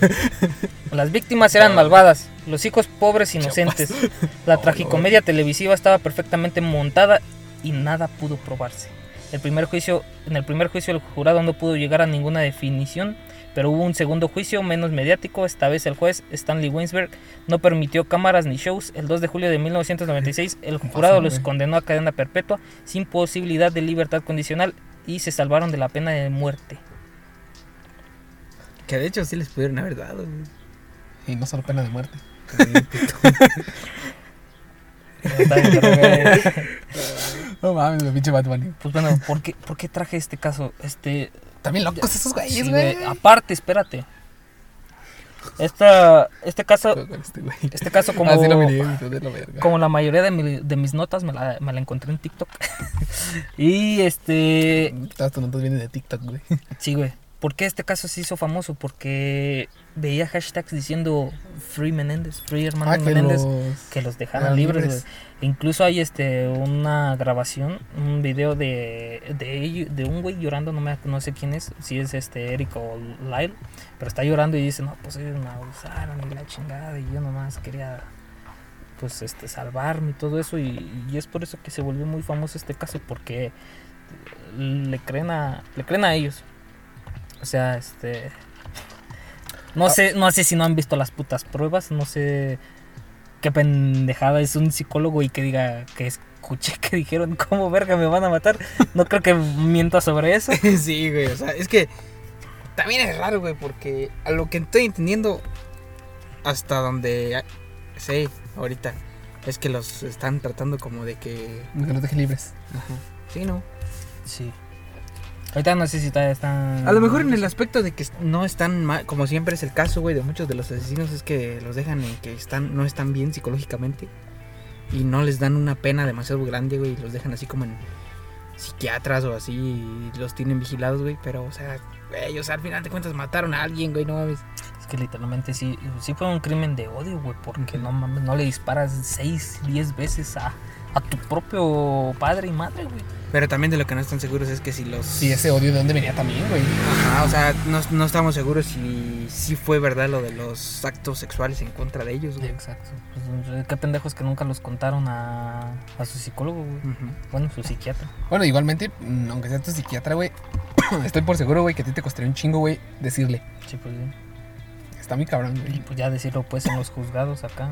Las víctimas eran malvadas, los hijos pobres inocentes. La tragicomedia televisiva estaba perfectamente montada y nada pudo probarse. El primer juicio, en el primer juicio el jurado no pudo llegar a ninguna definición, pero hubo un segundo juicio menos mediático. Esta vez el juez Stanley Weinsberg no permitió cámaras ni shows. El 2 de julio de 1996 el jurado los condenó a cadena perpetua sin posibilidad de libertad condicional y se salvaron de la pena de muerte. Que de hecho sí les pudieron haber dado. Y no solo pena de muerte. No mames, pinche Bunny. Pues bueno, ¿por qué, por qué traje este caso? Este, También locos esos güeyes, Sí, güey. güey. Aparte, espérate. Esta, este caso, Este este caso como, Ah, lo miré, como la mayoría de, mi- de mis notas me la, me la encontré en TikTok. y este, Todas tus notas vienen de TikTok, güey. sí, güey. ¿Por qué este caso se hizo famoso? Porque veía hashtags diciendo Free Menéndez, Free Hermano Ah, que Menéndez, los... que los dejaran Ah, libres. Incluso hay este una grabación, un video de, de un güey llorando, no, me, no sé quién es, si es este Eric o Lyle, pero está llorando y dice, no, pues ellos me abusaron y la chingada y yo nomás quería pues este salvarme y todo eso y, y es por eso que se volvió muy famoso este caso porque le creen a le creen a ellos. O sea, este no sé, no sé si no han visto las putas pruebas, no sé qué pendejada es un psicólogo y que diga que escuché que dijeron cómo verga me van a matar. No creo que mienta sobre eso. sí, güey, o sea, es que también es raro, güey, porque a lo que estoy entendiendo hasta donde ah, sé ahorita es que los están tratando como de que Que los deje libres. ajá, sí, no. Sí. Ahorita no sé si todavía están. A lo mejor en el aspecto de que no están mal, como siempre es el caso, güey, de muchos de los asesinos es que los dejan en que están no están bien psicológicamente y no les dan una pena demasiado grande, güey, y los dejan así como en psiquiatras o así y los tienen vigilados, güey, pero o sea, sea, al final de cuentas mataron a alguien, güey, no mames. Es que literalmente sí, sí fue un crimen de odio, güey, porque no mames, no le disparas 6, 10 veces a, a tu propio padre y madre, güey. Pero también de lo que no están seguros es que si los... Sí, ese odio de dónde venía también, güey. Ajá, o sea, no, no estamos seguros si, si fue verdad lo de los actos sexuales en contra de ellos, güey. Exacto. Pues, qué pendejos que nunca los contaron a, a su psicólogo, güey. Bueno, su psiquiatra. Bueno, igualmente, mm, aunque sea tu psiquiatra, güey, estoy por seguro, güey, que a ti te costaría un chingo, güey, decirle. Sí, pues sí. Está muy cabrón, Y güey. pues ya decirlo pues en los juzgados acá.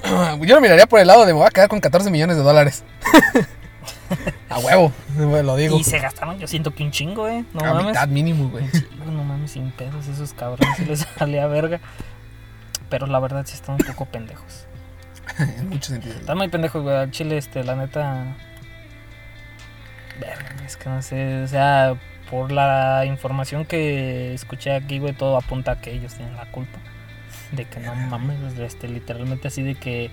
Yo lo miraría por el lado de me voy a quedar con 14 millones de dólares. a huevo, lo digo. Y se gastaron, yo siento que un chingo, eh. No a mames. mitad mínimo, güey. No mames, sin pedos, esos cabrones sí les salía verga. Pero la verdad sí están un poco pendejos. en muchos sentidos. Están muy pendejos, güey. Al chile, este, la neta. Verga, es que no sé. O sea, por la información que escuché aquí, güey, todo apunta a que ellos tienen la culpa. De que no mames, este, literalmente así de que.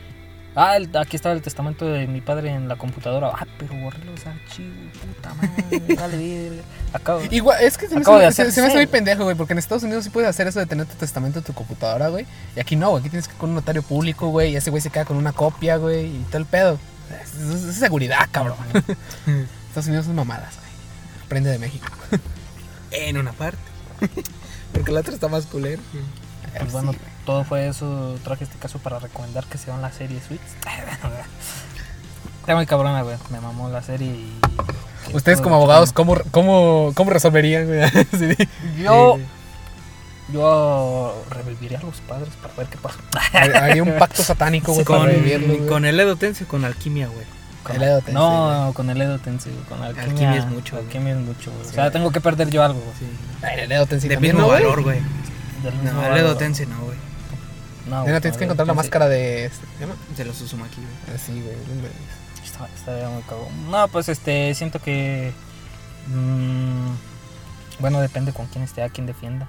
Ah, el- aquí estaba el testamento de mi padre en la computadora. Ah, pero borré los archivos, puta madre, dale. Acabo. Igual, es que se me, Acabo de hace, hacer se me hace muy pendejo, güey, porque en Estados Unidos sí puedes hacer eso de tener tu testamento en tu computadora, güey. Y aquí no, güey, aquí tienes que ir con un notario público, güey, y ese güey se queda con una copia, güey, y todo el pedo. Es, es- es seguridad, cabrón. Estados Unidos son mamadas, güey. Aprende de México. En una parte. Porque la otra está más culera. Güey. Pues bueno, todo fue eso. Traje este caso para recomendar que se vean la serie Switch. Está muy cabrona, güey. Me mamó la serie y. Ustedes como abogados, ¿cómo, cómo, cómo resolverían, güey? Sí. Yo. Yo reviviría a los padres para ver qué pasa. Haría un pacto satánico, güey, para Con, revivirlo, con el Edo Tense o con alquimia, güey. Con- El Edo Tensei, No, con el Edo Tensei, güey, Con alquimia, Alquimia es mucho. Alquimia es mucho, güey. O sea, tengo que perder yo algo, güey. El Edo Tensei de también, mismo valor, güey. Del mismo No, el. Edo no, güey. No, Mira, güey, tienes que encontrar la máscara de... este, ¿se llama? De los Uzumaki, güey. Ah, Sí, güey. Está, está muy cabrón. No, pues este, siento que. mm, bueno, depende con quién esté, a quién defienda.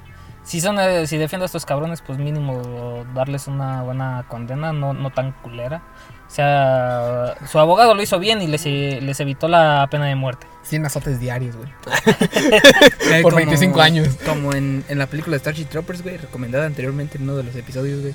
Si son eh, si defiendo a estos cabrones, pues mínimo darles una buena condena, no, no tan culera. O sea, su abogado lo hizo bien y les, les evitó la pena de muerte. 100 azotes diarios, güey. Eh, Por 25 años. Como en, en la película Starship Troopers, güey, recomendada anteriormente en uno de los episodios, güey.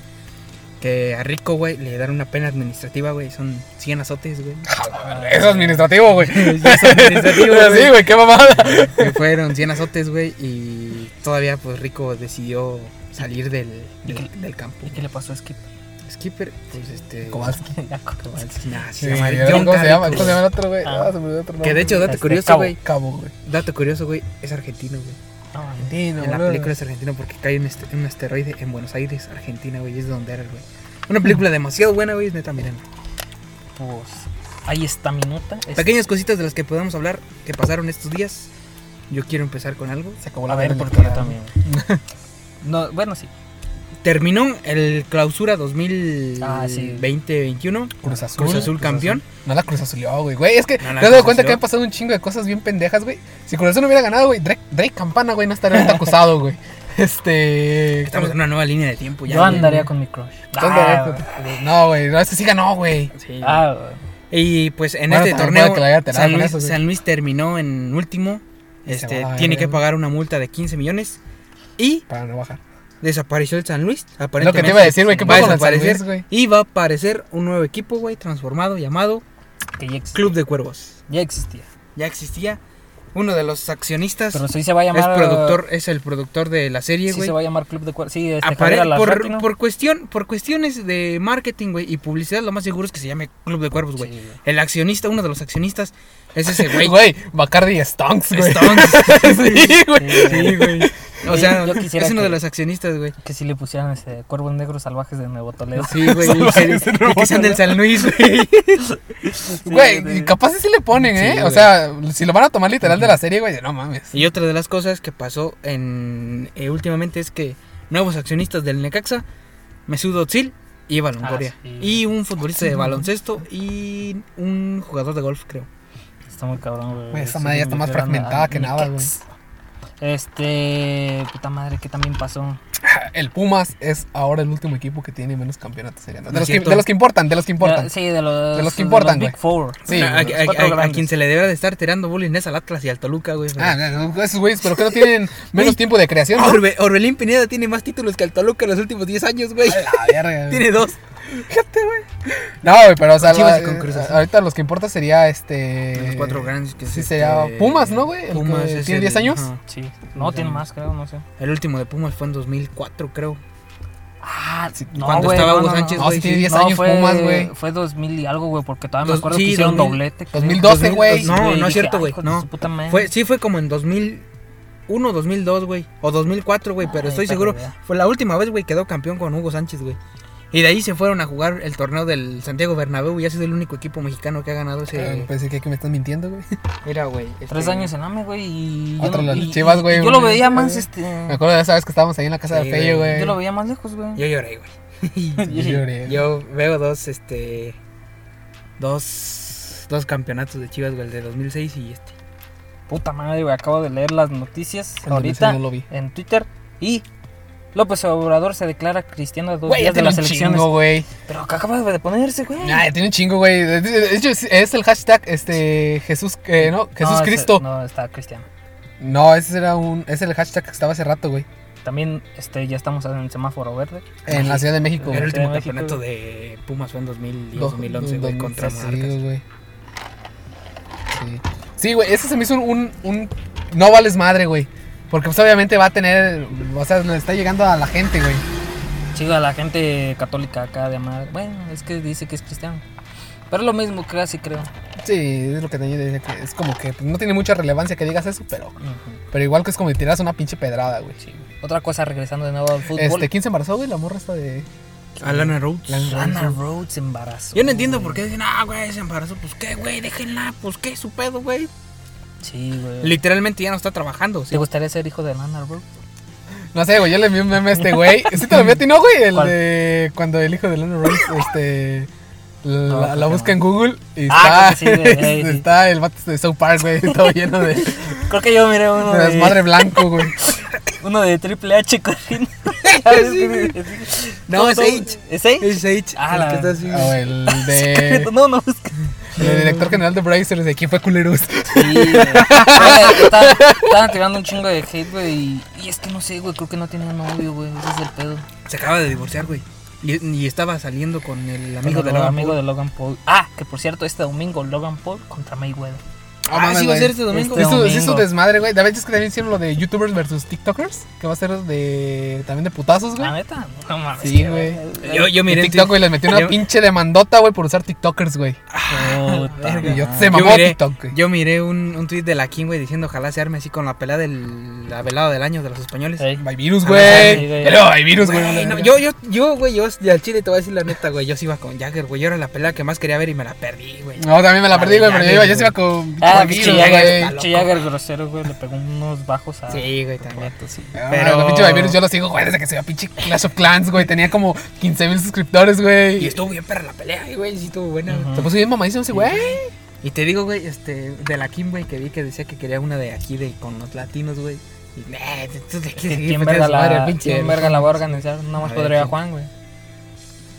Que a Rico, güey, le dan una pena administrativa, güey. Son 100 azotes, güey. Eso es administrativo, güey. Es administrativo, Sí, güey. güey, qué mamada. Que fueron 100 azotes, güey. Y todavía, pues, Rico decidió salir del, del, del campo. ¿Y qué le pasó a Skip? Skipper, pues, este... Kowalski. Kowalski, nah, se llama ¿cómo John se llama? Carrico, ¿Cómo se llama el otro, güey? Ah. Ah, se me olvidó otro Que de hecho, dato Este, curioso, güey. Cabo, güey. Dato curioso, güey. Es argentino, güey. No, Argentino, En la película es argentino porque cae un, este- un asteroide en Buenos Aires, Argentina, güey. Es de donde era, güey. Una película demasiado buena, güey. Neta, miren. pues ahí está mi nota. Es- Pequeñas cositas de las que podemos hablar que pasaron estos días. Yo quiero empezar con algo. Se acabó la A ver, verga porque yo también. No, bueno, sí. Terminó el clausura Ah, sí. 2020-21. Cruz Azul. Cruz Azul campeón. No la Cruz Azulió, güey. Güey, es que No te has dado cuenta Cruz que han pasado un chingo de cosas bien pendejas, güey. Si Cruz Azul no hubiera ganado, güey, Drake, Drake Campana, güey, no estaría ahorita acusado, güey. Este. Estamos en una nueva línea de tiempo ya. Yo güey. andaría con mi crush. Ah, No, güey, no, ese sí ganó, güey. Sí. ah, Y pues en Bueno, este torneo San Luis, eso, güey. San Luis terminó en último. Este, tiene que pagar una multa de 15 millones. Y Para no bajar. desapareció el San Luis. Lo que te iba a Aparentemente decir, güey, ¿qué va a desaparecer. Luis? Y va a aparecer un nuevo equipo, güey, transformado llamado que ya. Club de Cuervos. Ya existía. Ya existía. Uno de los accionistas Pero sí se va a es llamar. productor, es el productor de la serie, Sí güey. se va a llamar Club de Cuervos. Sí, este Apare- por, Alarraqui, ¿no? por cuestión, por cuestiones de marketing, güey, y publicidad, lo más seguro es que se llame Club de Cuervos, güey. Sí, güey. El accionista, uno de los accionistas, es ese güey. Güey, Bacardi Stonks, güey. Stones. sí, güey. Sí, güey. O Sí, sea, yo quisiera es uno que- de los accionistas, güey. Que si le pusieran este, Cuervos Negros Salvajes de Nuevo Toledo. Sí, güey. que- sean del San Luis, güey. Güey, y capaz sí le ponen, ¿eh? Sí, o sea, si lo van a tomar literal de la serie, güey, no mames. Y otra de las cosas que pasó en eh, últimamente es que nuevos accionistas del Necaxa, Mesut Özil y Eva Longoria. Ah, sí. Y un futbolista de baloncesto y un jugador de golf, creo. Está muy cabrón, güey. Güey, esa madre ya está más fragmentada que nada, Necaxa. Este. Puta madre, ¿qué también pasó? El Pumas es ahora el último equipo que tiene menos campeonatos. De, los que, de los que importan, de los que importan. Sí, de los, De los que importan, Big güey. Four. Sí, a, a- los a- cuatro a- a grandes. quien se le debe de estar tirando bullying es al Atlas y al Toluca, güey. Ah, no, esos güeyes, pero que no tienen menos tiempo de creación. Orbe- Orbelín Pineda tiene más títulos que el Toluca en los últimos 10 años, güey. A la verga, güey. No, güey, pero o sea, Chivas la- y con Cruz Azul. ahorita los que importa sería este. Los cuatro grandes que Sí, es, sería este, Pumas, ¿no, güey? Pumas que es tiene el- 10 años. ajá. Sí. No, tiene más, creo, no sé. El último de Pumas fue en 2004, creo. Ah, Sí, no, cuando güey, estaba no, Hugo no, no. Sánchez, No, güey. sí tiene sí. 10 No, años fue, Pumas, güey. Fue 2000 y algo, güey, porque todavía me Dos- acuerdo sí, que hicieron 2000, doblete. creo. 2012, güey. No, Güey, no es cierto, güey. No. su puta madre. Fue, sí fue como en 2001, 2002, güey. O 2004, güey. Pero estoy seguro. Fue la última vez, güey, quedó campeón con Hugo Sánchez, güey. Y de ahí se fueron a jugar el torneo del Santiago Bernabéu y ha sido el único equipo mexicano que ha ganado Eh, ese... Pensé que aquí me están mintiendo, güey. Mira, güey. este- Tres años en AME, güey, y... Otro no- las y- Chivas, güey, Yo lo veía más, Me este... acuerdo de esa vez que estábamos ahí en la casa Sí, de Fello, güey. güey. Yo lo veía más lejos, güey. Yo lloré, güey. Yo lloré. Yo veo dos, este... Dos... Dos campeonatos de Chivas, güey, el de 2006 y este. Puta madre, güey, acabo de leer las noticias El de ahorita no lo vi. en Twitter y... López Obrador se declara cristiano a dos Güey, días de tiene las elecciones. chingo, güey. Pero que acaba de ponerse, güey. Ah, ya tiene un chingo, güey. De hecho, es, es el hashtag, este, Jesús, eh, no, Jesús No, ese- Cristo. No, está cristiano. No, ese era un, es el hashtag que estaba hace rato, güey. También este, ya estamos en semáforo verde. En la Ciudad de México, El último de México, campeonato güey. de Pumas fue en 2010, Dos- 2011, güey, contra sí, güey. Sí. Sí, güey, ese se me hizo un, un, un- No vales madre, güey. Porque pues obviamente va a tener... O sea, le está llegando a la gente, güey. Sigo a la gente católica acá de amar. Bueno, es que dice que es cristiano. Pero es lo mismo, casi creo. Sí, es lo que te decía, que es como que pues, no tiene mucha relevancia que digas eso, pero... Pero igual que es como si tiras una pinche pedrada, güey. sí. Otra cosa, regresando de nuevo al fútbol. Este, ¿quién se embarazó, güey? La morra esta de... Alana Rhodes. Lana Lana Rhodes se embarazó. Yo no entiendo por qué dicen, ah, güey, se embarazó. Pues qué, güey, déjenla. Pues qué, su pedo, güey. Sí, güey. Literalmente ya no está trabajando. ¿sí? ¿Te gustaría ser hijo de Lana Rhodes? No sé, güey, yo le envié un meme a este güey. ¿Sí te lo envié a ti, no, güey? El ¿Cuál? de cuando el hijo de Lana este... No, La, busca no. en Google y Ah, está, sí, güey, sí. está el vato de South Park, güey, todo lleno de, de Creo que yo miré uno de, desmadre blanco, güey. uno de Triple H corriendo. No, es H. ¿Es H? Es H. Ah, el la- que está así. El de... No, no busca. El director general de Brazers, de quién fue culeros. Sí, güey. Estaban tirando un chingo de hate, güey. Y, y es que no sé, güey. Creo que no tenía novio, güey. Ese es el pedo. Se acaba de divorciar, güey. Y, y estaba saliendo con el amigo Con de el amigo de Logan Paul. Ah, que por cierto, este domingo Logan Paul contra Mayweather. Ah, sí va a ser este domingo. Sí, Este su, desmadre, güey. De verdad es que también hicieron lo de YouTubers versus TikTokers, que va a ser de también de putazos, güey. La neta, no mames. Sí, güey. Yo, yo miré en TikTok, güey, les metió una yo- pinche demandota, güey, por usar TikTokers, güey. Puta Y yo, se Yo mamó miré- TikTok, güey. Yo miré un, un tweet de la King, güey, diciendo ojalá se arme así con la pelea del la velada del año de los españoles. Hay virus, Ah, güey. Pero hay virus, güey. No, yo, yo, yo, güey, yo al chile te voy a decir la neta, güey. Yo sí iba con Jagger, güey. Yo era la pelea que más quería ver y me la perdí, güey. No, también me la perdí, güey, pero yo iba, yo sí iba con Ah, Jagger, grosero, güey. Le pegó unos bajos a. Sí, güey, también. Vato, sí. Ah, Pero- la pinche virus yo lo sigo, güey, desde que se iba pinche Clash of Clans, güey. Tenía como 15 mil suscriptores, Y güey. estuvo bien perra la pelea, güey. Sí, estuvo buena, güey. Ujú. Se puso bien mamadísimo ese güey. Y te digo, güey, este, de la Kim, güey, que vi que decía que quería una de aquí, de con los latinos, güey. Y, eh, aquí, ¿Quién pues, verga la, verga la va a organizar? Nada más podría. Juan, güey.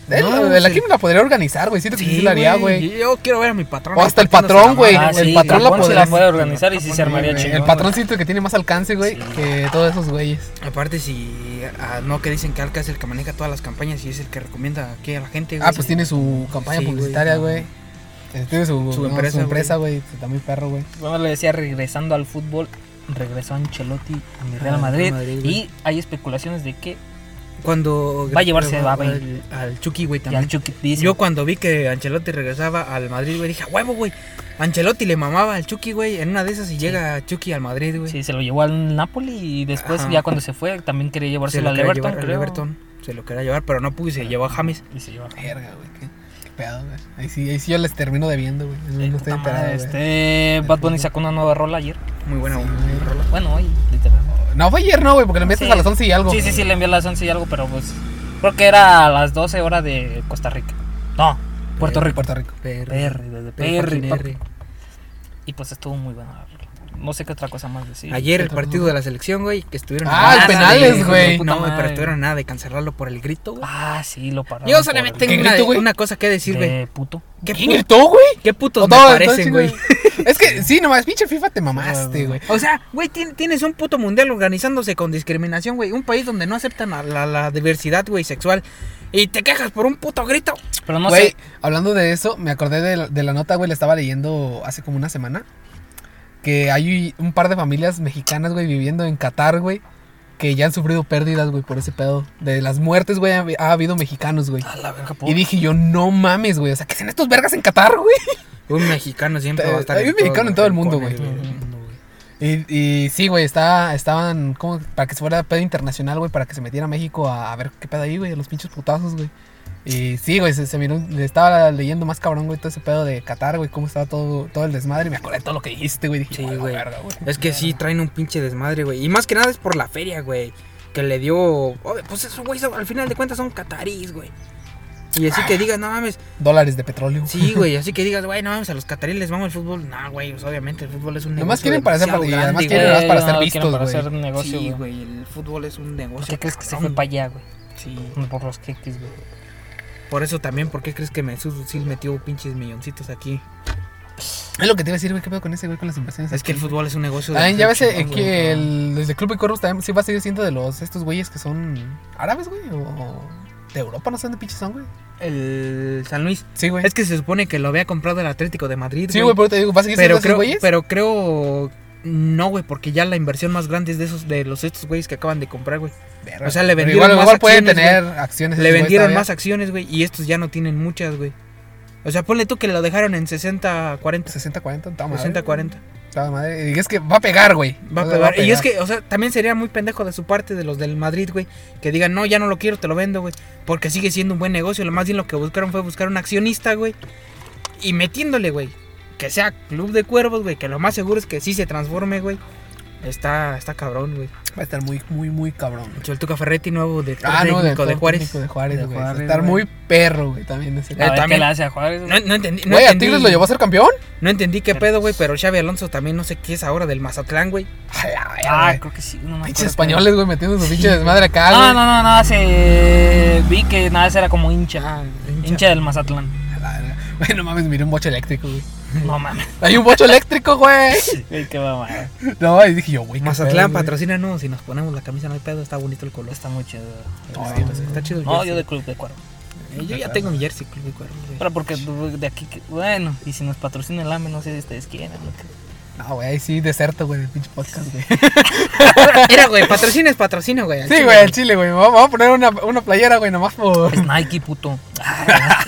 No, de la sí. La podría organizar, güey. Siento que sí, Sí, la haría, güey. Yo quiero ver a mi patrón. O hasta el patrón, la güey. Ah, el sí, patrón la sí podría- la puede organizar y sí se armaría Güey, chingón. El patrón siento que tiene más alcance, güey, Sí. que todos esos güeyes. Aparte, si. ah, no, que dicen que Alca es el que maneja todas las campañas y es el que recomienda aquí a la gente, güey. Ah, pues tiene su campaña publicitaria, güey. Eh, Tiene su, Su no, empresa, su güey. empresa, güey. Está muy perro, güey. Bueno, le decía, regresando al fútbol, regresó Ancelotti a mi Real Ah, Madrid. Y hay especulaciones de que Cuando. Va a llevarse a al, Chucky, güey, también. Chucky Yo cuando vi que Ancelotti regresaba al Madrid, güey, dije, a huevo, güey. Ancelotti le mamaba al Chucky, güey, en una de esas y llega Chucky al Madrid, güey. Sí, se lo llevó al Napoli y después, Ajá. ya cuando se fue, también quería se llevárselo lo al Everton, al creo. Everton. Se lo quería llevar, pero no pudo y se llevó a James. Y se llevó a Verga, güey. Qué, qué pedo, güey. Ahí sí, ahí sí yo les termino debiendo, güey. No, Eh, no estoy enterado. Este Bad Bunny sacó una nueva rola ayer. Muy buena, Sí, güey. rola. Bueno, hoy, literalmente. No, fue ayer, no, güey, porque lo enviaste Sí. a las 11 y algo. Sí, sí, sí, le envié a las 11 y algo, pero pues. Creo que era a las 12 horas de Costa Rica. No, Puerto Rico. Puerto Rico. PR. Desde PR. Y pues estuvo muy rola. No sé qué otra cosa más decir. Ayer el partido de la selección, güey, que estuvieron... Ah, penales, güey. No, pero estuvieron nada de cancelarlo por el grito, güey. Ah, sí, lo pararon. Yo solamente tengo ¿Qué una, grito, güey? una cosa que decir, güey. de puto. ¿Qué, ¿Quién pu- gritó, güey? qué putos O me todo, parecen, güey? Es que, sí, nomás, pinche FIFA te mamaste, güey. O sea, güey, tien- tienes un puto mundial organizándose con discriminación, güey. Un país donde no aceptan a la, la diversidad, güey, sexual. Y te quejas por un puto grito. Pero no Güey, sé. hablando de eso, me acordé de la, de la nota, güey, la estaba leyendo hace como una semana. Que hay un par de familias mexicanas, güey, viviendo en Qatar, güey. Que ya han sufrido pérdidas, güey, por ese pedo. De las muertes, güey, ha, ha habido mexicanos, güey. A la verga, po- Y dije yo, no mames, güey. O sea, que sean estos vergas en Qatar, güey. Un mexicano siempre va a estar Hay un mexicano en todo el mundo, güey. Y, y sí, güey, está, estaban como para que se fuera pedo internacional, güey, para que se metiera a México a, a ver qué pedo ahí, güey, los pinches putazos, güey. Y sí, güey, se, se miró, le estaba leyendo más cabrón, güey, todo ese pedo de Qatar, güey, cómo estaba todo, todo el desmadre. Y me acordé de todo lo que dijiste, güey. Dije, Sí, "A la güey. verga, güey". Es que sí, traen un pinche desmadre, güey. Y más que nada es por la feria, güey. Que le dio. Oye, pues eso, güey, eso, al final de cuentas son catarís, güey. Y así que digas, no mames. Dólares de petróleo. Sí, güey, así que digas, güey, no mames, a los cataríes les vamos el fútbol. No, güey, pues obviamente el fútbol es un negocio. Nomás quieren para hacer demasiado y además grande, quieren güey. nomás para Eh, ser no, vistos, para güey. hacer negocio, Sí, güey. güey, el fútbol es un negocio. ¿Por qué crees que se fue para allá, güey? Sí. Por los queques, güey. Por eso también, ¿por qué crees que Mesut Özil metió pinches milloncitos aquí? Es lo que te iba a decir, güey, qué pedo con ese, güey, con las inversiones. Es que el fútbol es un negocio. También ya ves eh, que el, desde Club y Corvus también sí va a seguir siendo de los estos güeyes que son árabes, güey, o de Europa, no sé dónde pinches son, güey. El San Luis. Sí, güey. Es que se supone que lo había comprado el Atlético de Madrid. Sí, güey, pero te digo, va a seguir siendo pero esos creo, güeyes. pero creo no, güey, porque ya la inversión más grande es de esos de los estos güeyes que acaban de comprar, güey. Verga. o sea, le vendieron igual, más igual acciones, tener acciones. Le vendieron más acciones, güey, y estos ya no tienen muchas, güey. O sea, ponle tú que lo dejaron en 60 40, 60, 40, está madre. 60 40. Está madre. Y es que va a pegar, güey. Va a O sea, pegar. Y es que, o sea, también sería muy pendejo de su parte de los del Madrid, güey, que digan, "No, ya no lo quiero, te lo vendo, güey", porque sigue siendo un buen negocio. Lo más bien lo que buscaron fue buscar un accionista, güey, y metiéndole, güey, que sea Club de Cuervos, güey, que lo más seguro es que sí se transforme, güey. Está está cabrón, güey. Va a estar muy, muy, muy cabrón. De hecho, el Tuca Ferretti nuevo de Ah, no, técnico de, todo Juárez. técnico de Juárez, De güey. Va a Juárez, estar güey. muy perro, güey, también ese. A ver qué le hace a Juárez. güey. No, no entendí, no Güey, ¿a entendí- Tigres lo llevó a ser campeón? No entendí qué pedo, güey, pero Xavi Alonso también no sé qué es ahora del Mazatlán, güey. A Ah, güey. creo que sí. No Pinches españoles, güey, metiendo su pinche desmadre acá, No, güey. no, no, no, se... vi que nada, era como hincha. Ah, hincha. del Mazatlán. A la verga. Güey, no mames, miré un bocho eléctrico, güey. No mames. Hay un bocho eléctrico, güey. Qué mamada. No, y dije yo, güey. Mazatlán no, si nos ponemos la camisa no hay pedo, está bonito el color. Está muy chido. No, Sí, está chido el No, yo de Club de Cuervo. Eh, Yo ya tengo mi jersey Club de Cuervos, güey. Pero porque de aquí, que- bueno, y si nos patrocina el AME, no sé si ustedes quieren. ¿no? No, güey, ahí sí, deserto, güey, del pinche podcast, güey. Mira, güey, patrocina es patrocina, güey. Sí, güey, al chile, güey. Voy a poner una, una playera, güey, nomás por. Es Nike, puto.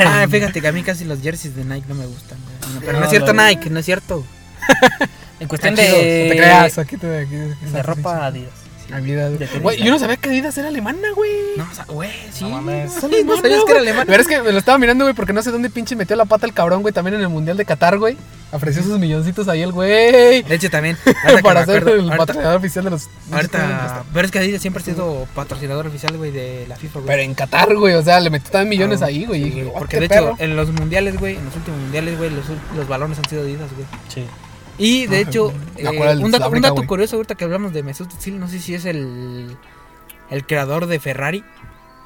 Ah, fíjate que a mí casi los jerseys de Nike no me gustan, güey. No, pero no, No, es cierto Nike, no es cierto. En cuestión de, No te aquí de ropa Adidas. Adidas, güey. yo no sabía que Adidas era alemana, güey. No, o sea, güey, sí. No mames. Son no sabías que era alemán. Pero es que me lo estaba mirando, güey, porque no sé dónde pinche metió la pata el cabrón, güey, también en el Mundial de Qatar, güey. Ofreció sus milloncitos ahí el güey. De hecho, también. Para ser acuerdo, el ahorita- patrocinador oficial de los. Ahorita, pero es que Adidas siempre ha sido patrocinador oficial, güey, de la FIFA, güey. Pero en Qatar, güey, o sea, le metió también millones Ah, ahí, güey. sí, oh, porque de hecho, perro. en los mundiales, güey, en los últimos mundiales, güey, los, los balones han sido Adidas, güey. Sí. Y de hecho, eh, un dato, un dato curioso ahorita que hablamos de Mesut Özil, no sé si es el, el creador de Ferrari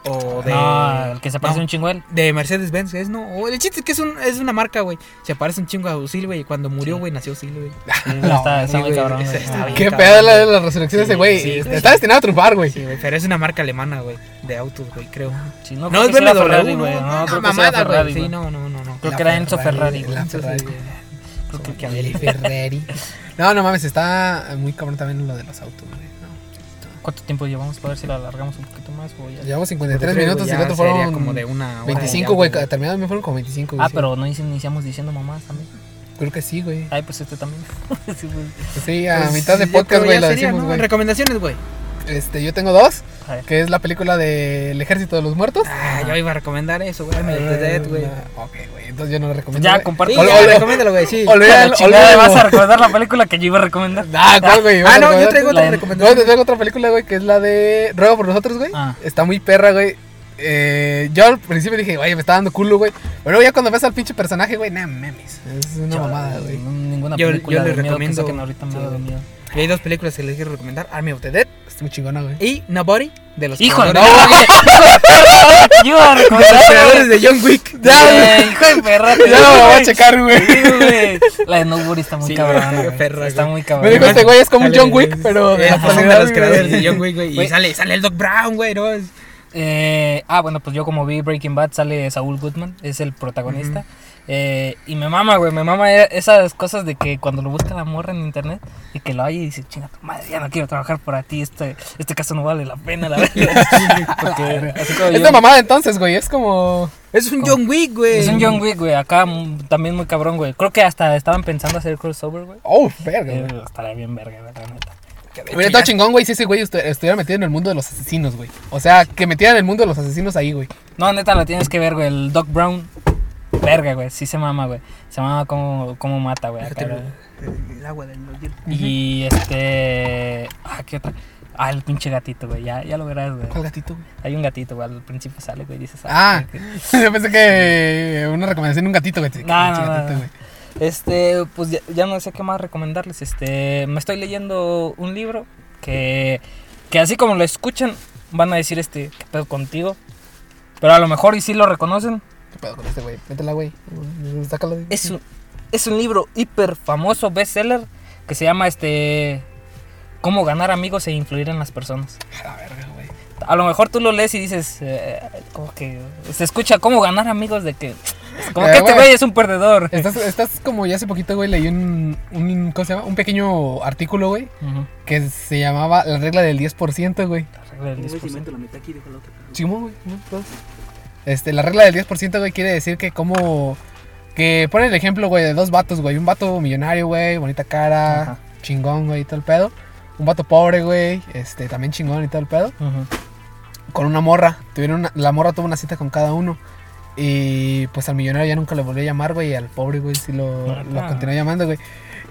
o de, No, el que se parece no, un chingo a él. de Mercedes-Benz, es no, o el chiste es que es, un, es una marca, güey, se parece un chingo a Özil, güey, y cuando murió, Sí. güey, nació Özil, güey. Sí, No, está, está muy cabrón. está bien. Qué cabrón, pedo la, la resurrección de ese güey. sí, Está destinado a triunfar, güey. Sí, güey, pero es una marca alemana, güey, de autos, güey, creo. Sí, no, No, creo es BMW, güey. no, No, creo que sí era mamada, Ferrari. Sí, no, no, no, no. Creo La que era Enzo Ferrari, güey. Ferrari. No, no mames, está muy cabrón también lo de los autos, güey. ¿Cuánto tiempo llevamos para ver si lo alargamos un poquito más o ya? Llevamos Porque 53 creo, minutos y el otro fueron como de una hora 25, ya, güey. Terminado me fueron como 25, güey. Ah, sí. pero no inici- iniciamos diciendo mamás también. Creo que sí, güey. Ay, pues este también. Sí, pues. Sí, a Pues, mitad de podcast, güey, sería, decimos, ¿no? güey. Recomendaciones, güey. Este, yo tengo dos. Que es la película del Ejército de los Muertos. Ah, yo iba a recomendar eso, güey. Me Dead, güey. Ok, güey, entonces yo no lo recomiendo. Ya, comparte. Sí, recomiéndalo, güey, sí. Olvida- La olvida- chingada, olvida- vas a recordar la película que yo iba a recomendar. Ah, ¿cuál, güey? ¿Vas Ah, no, yo recomendar? traigo otra No, te recomendación. traigo otra película, güey, que es la de Ruego por nosotros, güey. Ah. Está muy perra, güey. eh, yo al principio dije, oye, me está dando culo, güey. Pero luego ya cuando ves al pinche personaje, güey, nah, memes. Es una mamada, güey. No, Ninguna Yo- película yo de les miedo que recomiendo- saquen ahorita me Sí. da de miedo. Y hay dos películas que les quiero recomendar: Army of the Dead Está muy chingona, güey. y Nobody de los Hijo de creadores- Yo iba a de los recomendar, creadores de John Wick. güey, hijo de perra. Ya lo voy a checar, güey. La de Nobody está muy Sí, cabrona. güey, güey. perra, Está güey. muy Me cabrona. dijo este güey, es como un John Wick, pero de Eh, de los creadores de John Wick, güey. Y sale, sale el Doc Brown, güey, ¿no? Eh, ah, bueno, pues yo como vi Breaking Bad sale Saúl Goodman, es el protagonista. Eh, y me mama, güey, me mama e- esas cosas de que cuando lo busca la morra en internet y que lo oye y dice, chinga tu madre, ya no quiero trabajar para ti, este, este caso no vale la pena, la verdad. Porque así como yo- mamada entonces, güey. Es como. Es un John Wick, güey. es un John Wick, güey, acá también muy cabrón, güey. Creo que hasta estaban pensando hacer crossover, güey. Oh, verga, güey. Eh, estaría bien verga, güey, la neta. Hubiera estado chingón, güey, si ese güey estu- estuviera metido en el mundo de los asesinos, güey. O sea, que metieran el mundo de los asesinos ahí, güey. No, neta, lo tienes que ver, güey. El Doc Brown, verga, güey. Sí se mama, güey. Se mama como, como mata, güey. acá, el, el agua del. Y este. Ah, ¿qué otra? Ah, el pinche gatito, güey. Ya, ya lo verás, güey. ¿Cuál gatito, güey? Hay un gatito, güey. Al principio sale, güey. Dices, Ah, qué- yo pensé que una recomendación de un gatito, güey. No, no, no, gatito, no. güey. Este, pues ya, ya no sé qué más recomendarles. Este, me estoy leyendo un libro que, que así como lo escuchan, van a decir, este, ¿qué pedo contigo? Pero a lo mejor y sí lo reconocen. ¿Qué pedo con este, güey? Métela, güey. Sácalo. güey. Es un, es un libro hiper famoso, bestseller, que se llama este Cómo ganar amigos e influir en las personas. A la verga, güey. A lo mejor tú lo lees y dices, eh, como que se escucha cómo ganar amigos de que, como Eh, que este güey. es un perdedor. Estás, estás como ya hace poquito, güey, leí un, un, ¿cómo se llama? Un pequeño artículo, güey, Ujú. que se llamaba La regla del 10%, güey. La regla del 10%. la mitad aquí, déjalo que- Chimo, güey. ¿no? Este, la regla del 10%, güey, quiere decir que como... Que pone el ejemplo, güey, de dos vatos, güey. Un vato millonario, güey, bonita cara, Ajá. chingón, güey, y todo el pedo. Un vato pobre, güey, este, también chingón y todo el pedo. Con una morra. Tuvieron una- la morra tuvo una cita con cada uno. Y pues al millonario ya nunca le volvió a llamar, güey. Y al pobre, güey, sí lo, lo continuó llamando, güey.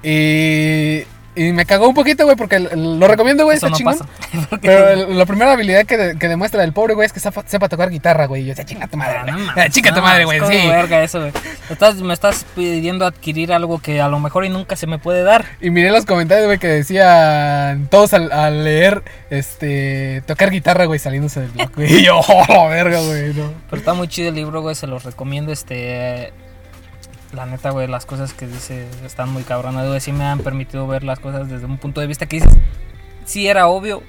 Y, y me cagó un poquito, güey, porque lo recomiendo, güey, está no chingón. Pero la primera habilidad que, de- que demuestra el pobre, güey, es que sepa, sepa tocar guitarra, güey. Y yo decía, chinga tu madre, Ah, güey. no Ah, Chinga tu no madre, güey, sí. verga eso, güey. Estás, me estás pidiendo adquirir algo que a lo mejor y nunca se me puede dar. Y miré los comentarios, güey, que decían todos al, al leer, este, tocar guitarra, güey, saliéndose del blog, güey. Y yo, oh, verga, güey, no. Pero está muy chido el libro, güey, se los recomiendo, este... La neta, güey, las cosas que dice están muy cabronas, güey. Sí me han permitido ver las cosas desde un punto de vista que dices... Sí era obvio,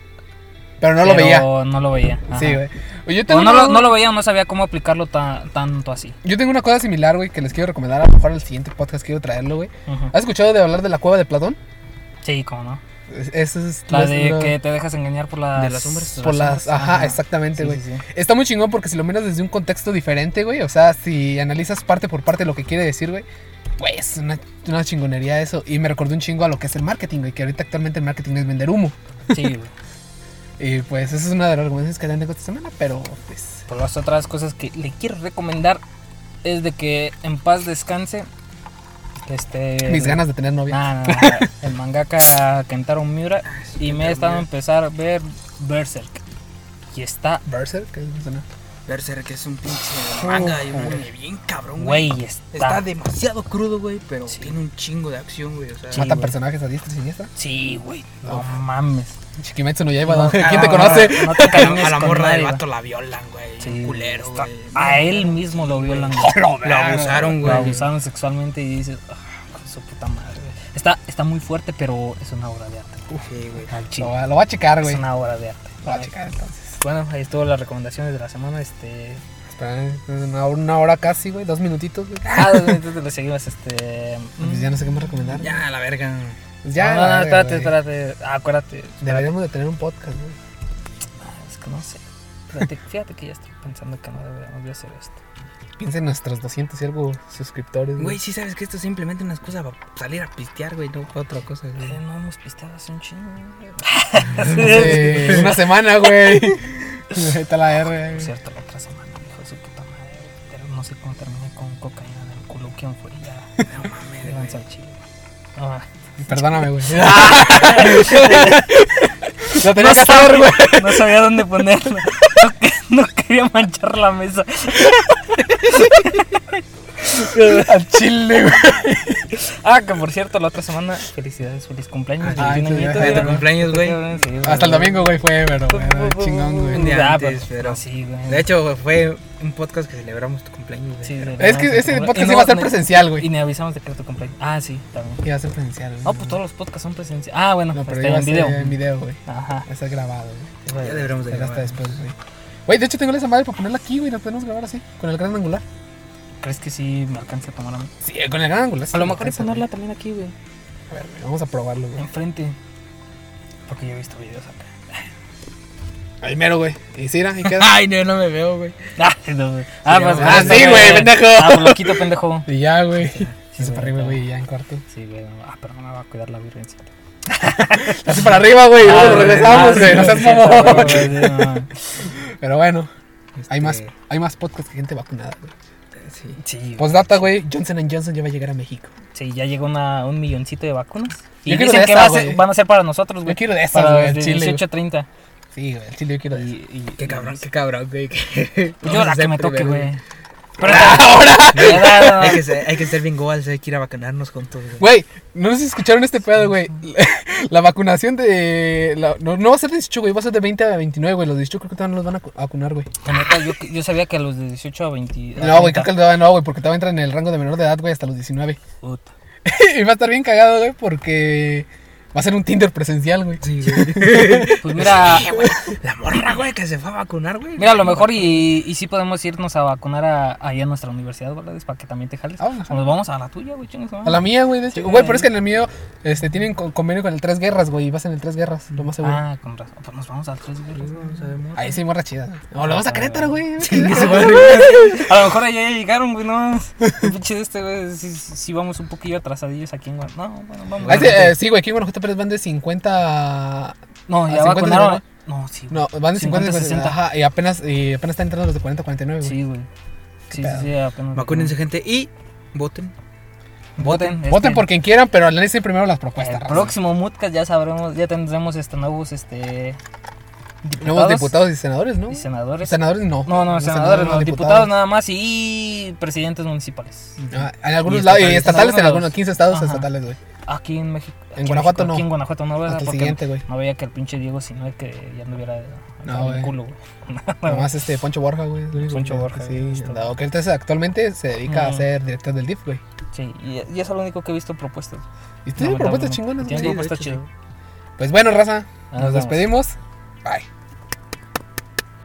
Pero no lo veía. no lo veía. ajá. Sí, güey. O no, lo, no lo veía o no sabía cómo aplicarlo ta- tanto así. yo tengo una cosa similar, güey, que les quiero recomendar. A lo mejor al siguiente podcast quiero traerlo, güey. ¿Has escuchado de hablar de la cueva de Platón? Sí, cómo no. Es- Eso es... La de que te dejas engañar por las... De las sombras. Por las... sombras. Ajá, exactamente, güey. sí, sí. Está muy chingón porque si lo miras desde un contexto diferente, güey, o sea, si analizas parte por parte lo que quiere decir, güey, güey, es una, una chingonería eso. Y me recordó un chingo a lo que es el marketing, güey, que ahorita actualmente el marketing es vender humo. Sí, güey. Y pues esa es una de las recomendaciones que tengo esta semana, pero pues... Por las otras cosas que le quiero recomendar es de que en paz descanse. Este. Mis ganas de tener novia. Ah, no, no, el mangaka Kentaro Miura. Y me he estado a empezar a ver Berserk. Y está, Berserk, ¿qué me suena? Berserk es un pinche manga y un anime bien cabrón, güey, güey. está. Está demasiado crudo, güey, pero Sí. tiene un chingo de acción, güey. O sea, Sí, Matan güey. personajes a diestra y siniestra. Sí, güey. No Uf. mames. Chiquimetsu no lleva, No. ¿quién no, te no, conoce? No te a, a la morra del vato la violan, güey. Sí, un culero, está- güey. A él mismo lo violan. güey. Lo Lo abusaron, Lo güey. abusaron sexualmente y dices, ah, con su puta madre. güey". Está, está muy fuerte, pero es una obra de arte. Sí, güey. Lo, va- lo va a checar, Es güey. Lo una obra de arte. va a checar entonces. Bueno, ahí estuvo las recomendaciones de la semana. Este. Espera, una, hora- una hora casi, güey, dos minutitos, güey. Ah, entonces le seguimos. Este. Pues ya no sé qué más recomendar. Ya, la verga. Pues ya, no, no, espérate, güey. espérate. Ah, acuérdate. Deberíamos de tener un podcast, güey. Ah, es que no sé. Fíjate, fíjate que ya estoy pensando que no deberíamos de hacer esto. Piensa en nuestros 200 y algo suscriptores, Güey, sí sabes que esto es simplemente una excusa para salir a pistear, güey, no para otra cosa, güey. Eh, no hemos pisteado hace un chingo. güey. Una semana, güey. Ahí está la R. Por güey. cierto, la otra semana, hijo de su puta madre. Pero no sé cómo terminé con cocaína en el culo. ¿Quién fue? Ya. No mames, güey. al chile. Ah. Perdóname, güey. Lo tenía No que hacer, sabía, güey. no sabía dónde ponerlo. no quería manchar la mesa. Al chile, güey. Ah, que por cierto, la otra semana, felicidades, feliz cumpleaños. Ah, 21 sí, añitos, ya, de tu güey. cumpleaños, güey. Güey. Hasta el domingo, güey, fue, pero, bueno, chingón, Un güey. día Ah, antes, pero- pero- sí, güey. De hecho, fue un podcast que celebramos tu cumpleaños, güey. Sí, Es que ese Y podcast no- iba a ser presencial, Y güey. ni avisamos de que era tu cumpleaños. Ah, sí, también. Iba a ser presencial, güey. No, pues todos los podcasts son presenciales. Ah, bueno, No, pero este, en video. en video, güey. Ajá. Va a ser grabado, güey. Ya deberíamos de Será hasta grabar. después, güey. Güey, de hecho tengo esa madre para ponerla aquí, güey. La podemos grabar así, con el gran angular. ¿Crees que sí me alcance a tomar a mí? Sí, con el gran angular. sí A lo me mejor alcanza, ponerla también aquí, güey. A ver, güey, vamos a probarlo, güey. Enfrente. Porque yo he visto videos acá. Ahí mero, güey. Y sí, ¿y queda? Ay, no, no me veo, güey. Ah, no, güey. Ah, Sí, pues, ah, sí, güey, pendejo. Ah, pues lo quito, pendejo. Y ya, güey. Sí, Se para arriba, güey, y ya en cuarto. Sí, güey. Ah, pero no me va a cuidar la virgencita. Así para arriba, güey. Ah, regresamos, ah, güey. sí, No seas sí, mamón. sí, sí. Pero bueno, Este, hay más, hay más podcasts que gente vacunada, güey. Sí. Sí, güey. Postdata, güey. Johnson Johnson ya va a llegar a México. Sí, ya llegó una, un milloncito de vacunas. Y Yo dicen que esa, va ser- van a ser para nosotros, güey. Yo quiero de esas, güey, de chile, güey. 18 a 30. Sí, güey, el chile yo quiero de Y, esas. y, Qué cabrón, qué cabrón, güey. Yo la que me toque, güey. Pero Hay ahora. que ser, hay que ser bien goals, hay que ir a vacunarnos juntos, güey. Güey, no sé si escucharon este pedo, güey. La vacunación de. la- no, no va a ser de 18, güey. Va a ser de 20 a 29, güey. Los 18 creo que todavía no los van a cu- a vacunar, güey. La yo, yo sabía que a los de 18 a 20. a No, güey, creo 30. que todavía no, güey. Porque todavía entra en el rango de menor de edad, güey, hasta los 19. Puta. y va a estar bien cagado, güey, porque. Va a ser un Tinder presencial, güey. Sí, güey. Pues mira, La morra, güey, que se fue a vacunar, güey. mira, a lo mejor y, y sí podemos irnos a vacunar a, allá a nuestra universidad, ¿verdad? Es para que también te jales. Ah, O nos vamos a la tuya, güey, chingas, A la mía, güey, de hecho. Sí, Güey, güey. pero es que en el mío este, tienen con- convenio con el Tres Guerras, güey. Y vas en el Tres Guerras, lo más seguro. Ah, con razón. Pues nos vamos al 3 No sabemos. Ahí sí, morra chida. No, lo vamos a Querétaro, güey. A lo mejor allá ya llegaron, güey, no. Pinche de este, güey, sí, sí vamos un poquillo atrasadillos aquí en Guadalajara. No, bueno, vamos. Ahí sí, eh, sí, güey, aquí en Guanajuato van de 50. no, a ya 50 vacunaron. No, sí. güey. No, van de 50, 50, 60. Ajá, y apenas, y apenas están entrando los de 40, 49, güey. Sí, güey. Sí, sí, pedo? sí, apenas. Vacúnense, gente, y voten. Voten. Voten este, por quien quieran, pero analicen primero las El propuestas. raza. próximo Moodcast ya sabremos, ya tendremos este nuevos este Nuevos diputados y senadores, ¿no? y senadores. Senadores no. No, no, senadores, no, diputados nada más y presidentes municipales. Ah, en algunos Y lados, y estatales. en En algunos algunos. 15 estados Ajá. estatales, güey. Aquí en México. aquí En Guanajuato México, no. Aquí en Guanajuato no, ¿verdad? Hasta el siguiente, güey. No veía que el pinche Diego Sinue que ya No, en el güey. culo, güey. Nomás este Poncho Borja, güey. Poncho Borja, Sí, no, que entonces actualmente se dedica a ser director del DIF, güey. Sí, y, y eso es lo único que he visto propuestas. Y tiene propuestas chingonas, Tiene güey. Sí, de propuestas chidas. Pues bueno, raza, Nos despedimos. Bye.